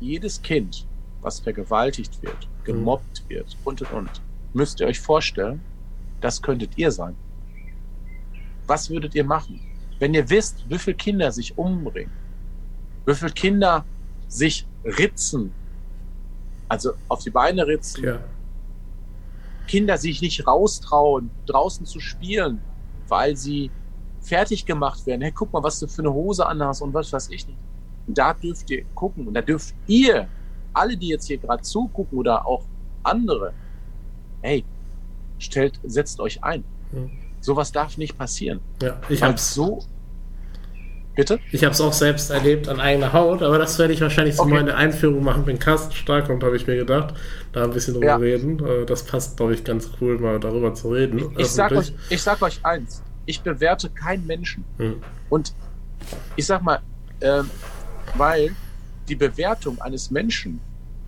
jedes Kind, was vergewaltigt wird, mhm. gemobbt mhm. wird und und und, müsst ihr euch vorstellen, das könntet ihr sein. Was würdet ihr machen, wenn ihr wisst, wie viele Kinder sich umbringen, wie viele Kinder sich ritzen, also auf die Beine ritzen, ja. Kinder sich nicht raustrauen, draußen zu spielen, weil sie fertig gemacht werden. Hey, guck mal, was du für eine Hose anhast und was weiß ich nicht. Und da dürft ihr gucken und da dürft ihr, alle, die jetzt hier gerade zugucken oder auch andere, hey, stellt, setzt euch ein. Mhm. Sowas darf nicht passieren. Ja, ich habe so. Bitte? Ich habe es auch selbst erlebt an eigener Haut, aber das werde ich wahrscheinlich okay. zu meiner Einführung machen, wenn Carsten stark kommt, habe ich mir gedacht, da ein bisschen drüber ja. reden. Äh, das passt, glaube ich, ganz cool, mal darüber zu reden. Ich, ich sag, euch, ich sag euch eins, ich bewerte keinen Menschen. Hm. Und ich sag mal, äh, weil die Bewertung eines Menschen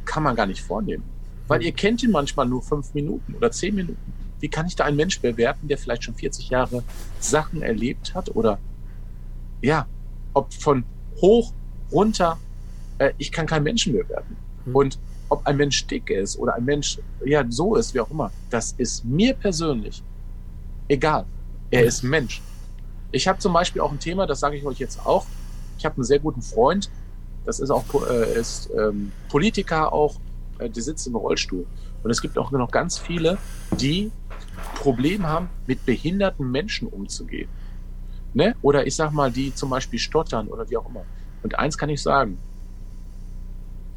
kann man gar nicht vornehmen. Weil hm. ihr kennt ihn manchmal nur fünf Minuten oder zehn Minuten. Wie kann ich da einen Mensch bewerten, der vielleicht schon 40 Jahre Sachen erlebt hat oder ja, ob von hoch runter, äh, ich kann keinen Menschen bewerten. Hm. Und ob ein Mensch dick ist oder ein Mensch ja so ist, wie auch immer, das ist mir persönlich egal. Er ist Mensch. Ich habe zum Beispiel auch ein Thema, das sage ich euch jetzt auch. Ich habe einen sehr guten Freund, das ist auch äh, ist, ähm, Politiker auch, äh, der sitzt im Rollstuhl. Und es gibt auch noch ganz viele, die Probleme haben, mit behinderten Menschen umzugehen. Ne? Oder ich sag mal, die zum Beispiel stottern oder wie auch immer. Und eins kann ich sagen,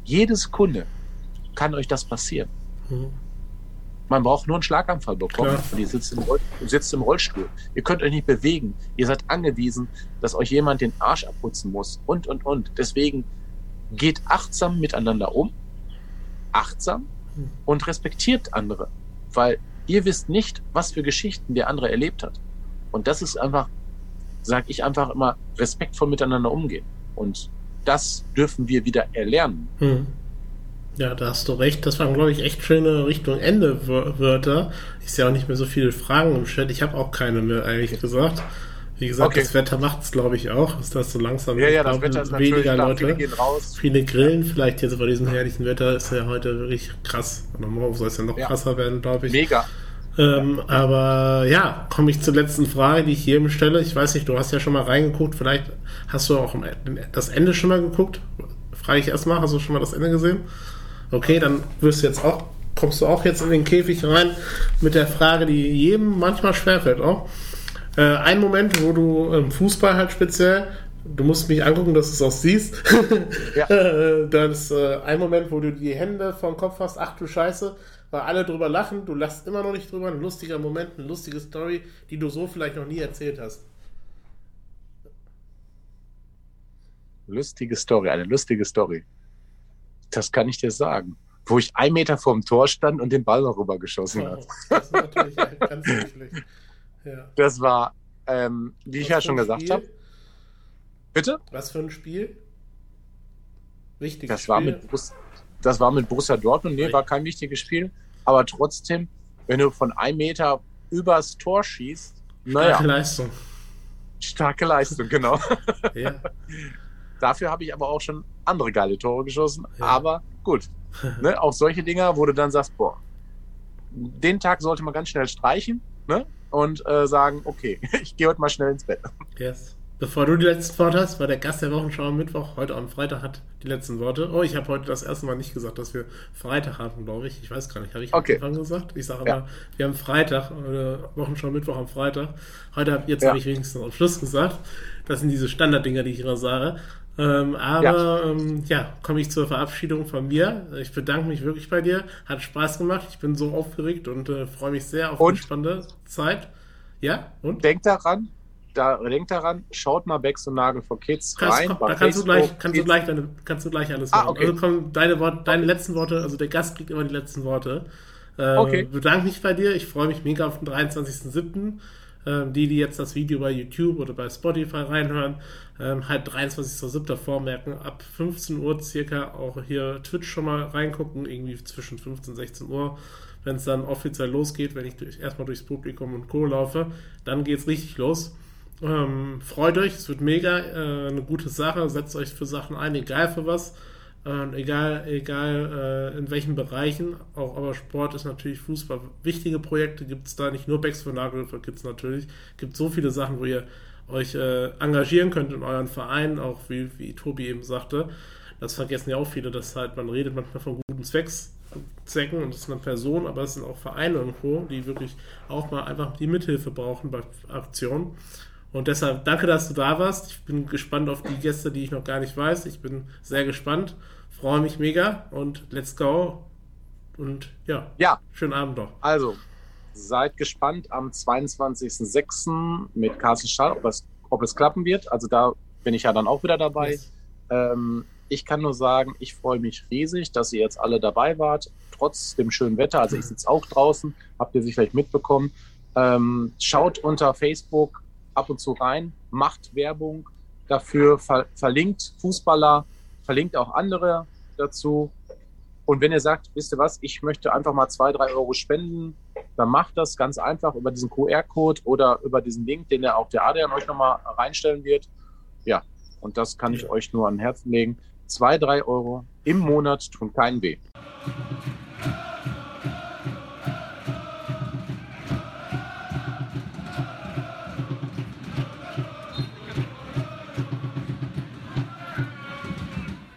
jedes Kunde kann euch das passieren. Mhm. Man braucht nur einen Schlaganfall bekommen Klar. und ihr sitzt im, Roll, sitzt im Rollstuhl. Ihr könnt euch nicht bewegen. Ihr seid angewiesen, dass euch jemand den Arsch abputzen muss und, und, und. Deswegen geht achtsam miteinander um, achtsam und respektiert andere, weil ihr wisst nicht, was für Geschichten der andere erlebt hat. Und das ist einfach sage ich einfach immer, respektvoll miteinander umgehen. Und das dürfen wir wieder erlernen. Hm. Ja, da hast du recht. Das waren, glaube ich, echt schöne Richtung Ende Wörter. Ich sehe auch nicht mehr so viele Fragen im Chat. Ich habe auch keine mehr, eigentlich gesagt. Wie gesagt, okay. das Wetter macht es, glaube ich, auch. Ist das so langsam? Ja, ja, das glaube, Wetter ist weniger Leute. Viele gehen raus. Viele grillen vielleicht jetzt bei diesem herrlichen Wetter. Ist ja heute wirklich krass. Und morgen soll es ja noch ja. krasser werden, glaube ich. Mega. Ähm, aber ja, komme ich zur letzten Frage, die ich jedem stelle. Ich weiß nicht, du hast ja schon mal reingeguckt. Vielleicht hast du auch das Ende schon mal geguckt. Frage ich erstmal, hast du schon mal das Ende gesehen? Okay, dann wirst du jetzt auch, kommst du auch jetzt in den Käfig rein mit der Frage, die jedem manchmal schwerfällt auch. Äh, ein Moment, wo du im Fußball halt speziell, du musst mich angucken, dass du es auch siehst. ja. Äh, das ist äh, ein Moment, wo du die Hände vom Kopf hast, ach du Scheiße, weil alle drüber lachen, du lachst immer noch nicht drüber, ein lustiger Moment, eine lustige Story, die du so vielleicht noch nie erzählt hast. Lustige Story, eine lustige Story. Das kann ich dir sagen. Wo ich ein Meter vorm Tor stand und den Ball noch rüber geschossen oh, habe. Das ist natürlich ganz. Ja. Das war, ähm, wie Was ich ja schon gesagt habe. Bitte? Was für ein Spiel? Wichtiges das Spiel. War mit das war mit Borussia Dortmund. Nee, war kein wichtiges Spiel. Aber trotzdem, wenn du von einem Meter übers Tor schießt, naja. Starke Leistung. Starke Leistung, genau. Ja. Dafür habe ich aber auch schon andere geile Tore geschossen. Ja. Aber gut. ne, auch solche Dinger, wo du dann sagst, boah, den Tag sollte man ganz schnell streichen ne? und äh, sagen, okay, ich gehe heute mal schnell ins Bett. Yes. Bevor du die letzten Worte hast, war der Gast der Wochenschau am Mittwoch, heute am Freitag hat die letzten Worte. Oh, ich habe heute das erste Mal nicht gesagt, dass wir Freitag haben, glaube ich. Ich weiß gar nicht, habe ich okay. am Anfang gesagt? Ich sage ja. wir haben Freitag, äh, Wochenschau Mittwoch am Freitag. Heute, jetzt ja. habe ich wenigstens am Schluss gesagt. Das sind diese Standarddinger, die ich immer sage. Ähm, aber ja, ähm, ja komme ich zur Verabschiedung von mir. Ich bedanke mich wirklich bei dir. Hat Spaß gemacht. Ich bin so aufgeregt und äh, freue mich sehr auf und? die spannende Zeit. Ja, und? Denk daran, da, denkt daran, schaut mal Becks und Nagel for Kids kannst, rein. Komm, da kannst du, gleich, kannst, du gleich deine, kannst du gleich alles ah, okay. Also kommen deine, Worte, deine okay. letzten Worte, also der Gast kriegt immer die letzten Worte. Äh, okay. Bedanke mich bei dir. Ich freue mich mega auf den 23.07. Ähm, die, die jetzt das Video bei YouTube oder bei Spotify reinhören, ähm, halt 23.07. vormerken. Ab 15 Uhr circa auch hier Twitch schon mal reingucken, irgendwie zwischen 15 und 16 Uhr wenn es dann offiziell losgeht, wenn ich durch, erstmal durchs Publikum und Co. laufe, dann geht es richtig los. Ähm, freut euch, es wird mega, äh, eine gute Sache. Setzt euch für Sachen ein, egal für was. Äh, egal, egal äh, in welchen Bereichen. Auch aber Sport ist natürlich Fußball. Wichtige Projekte gibt es da nicht nur Backs für Nagelhöfer gibt es natürlich. gibt so viele Sachen, wo ihr euch äh, engagieren könnt in euren Vereinen, auch wie, wie Tobi eben sagte. Das vergessen ja auch viele, dass halt man redet manchmal von guten Zwecks, Zwecken und das sind dann Personen, aber es sind auch Vereine und Co., die wirklich auch mal einfach die Mithilfe brauchen bei Aktionen. Und deshalb danke, dass du da warst. Ich bin gespannt auf die Gäste, die ich noch gar nicht weiß. Ich bin sehr gespannt, freue mich mega und let's go. Und ja, ja. schönen Abend noch. Also, seid gespannt am 22.06. mit Carsten Schall, ob es, ob es klappen wird. Also da bin ich ja dann auch wieder dabei. Yes. Ähm, ich kann nur sagen, ich freue mich riesig, dass ihr jetzt alle dabei wart, trotz dem schönen Wetter. Also ich sitze auch draußen, habt ihr sicherlich mitbekommen. Ähm, schaut unter Facebook ab und zu rein, macht Werbung dafür, ver verlinkt Fußballer, verlinkt auch andere dazu. Und wenn ihr sagt, wisst ihr was, ich möchte einfach mal zwei, drei Euro spenden, dann macht das ganz einfach über diesen QR-Code oder über diesen Link, den ja auch der Adrian euch nochmal reinstellen wird. Ja, und das kann ich euch nur an Herzen legen. Zwei, drei Euro im Monat tun keinen weh.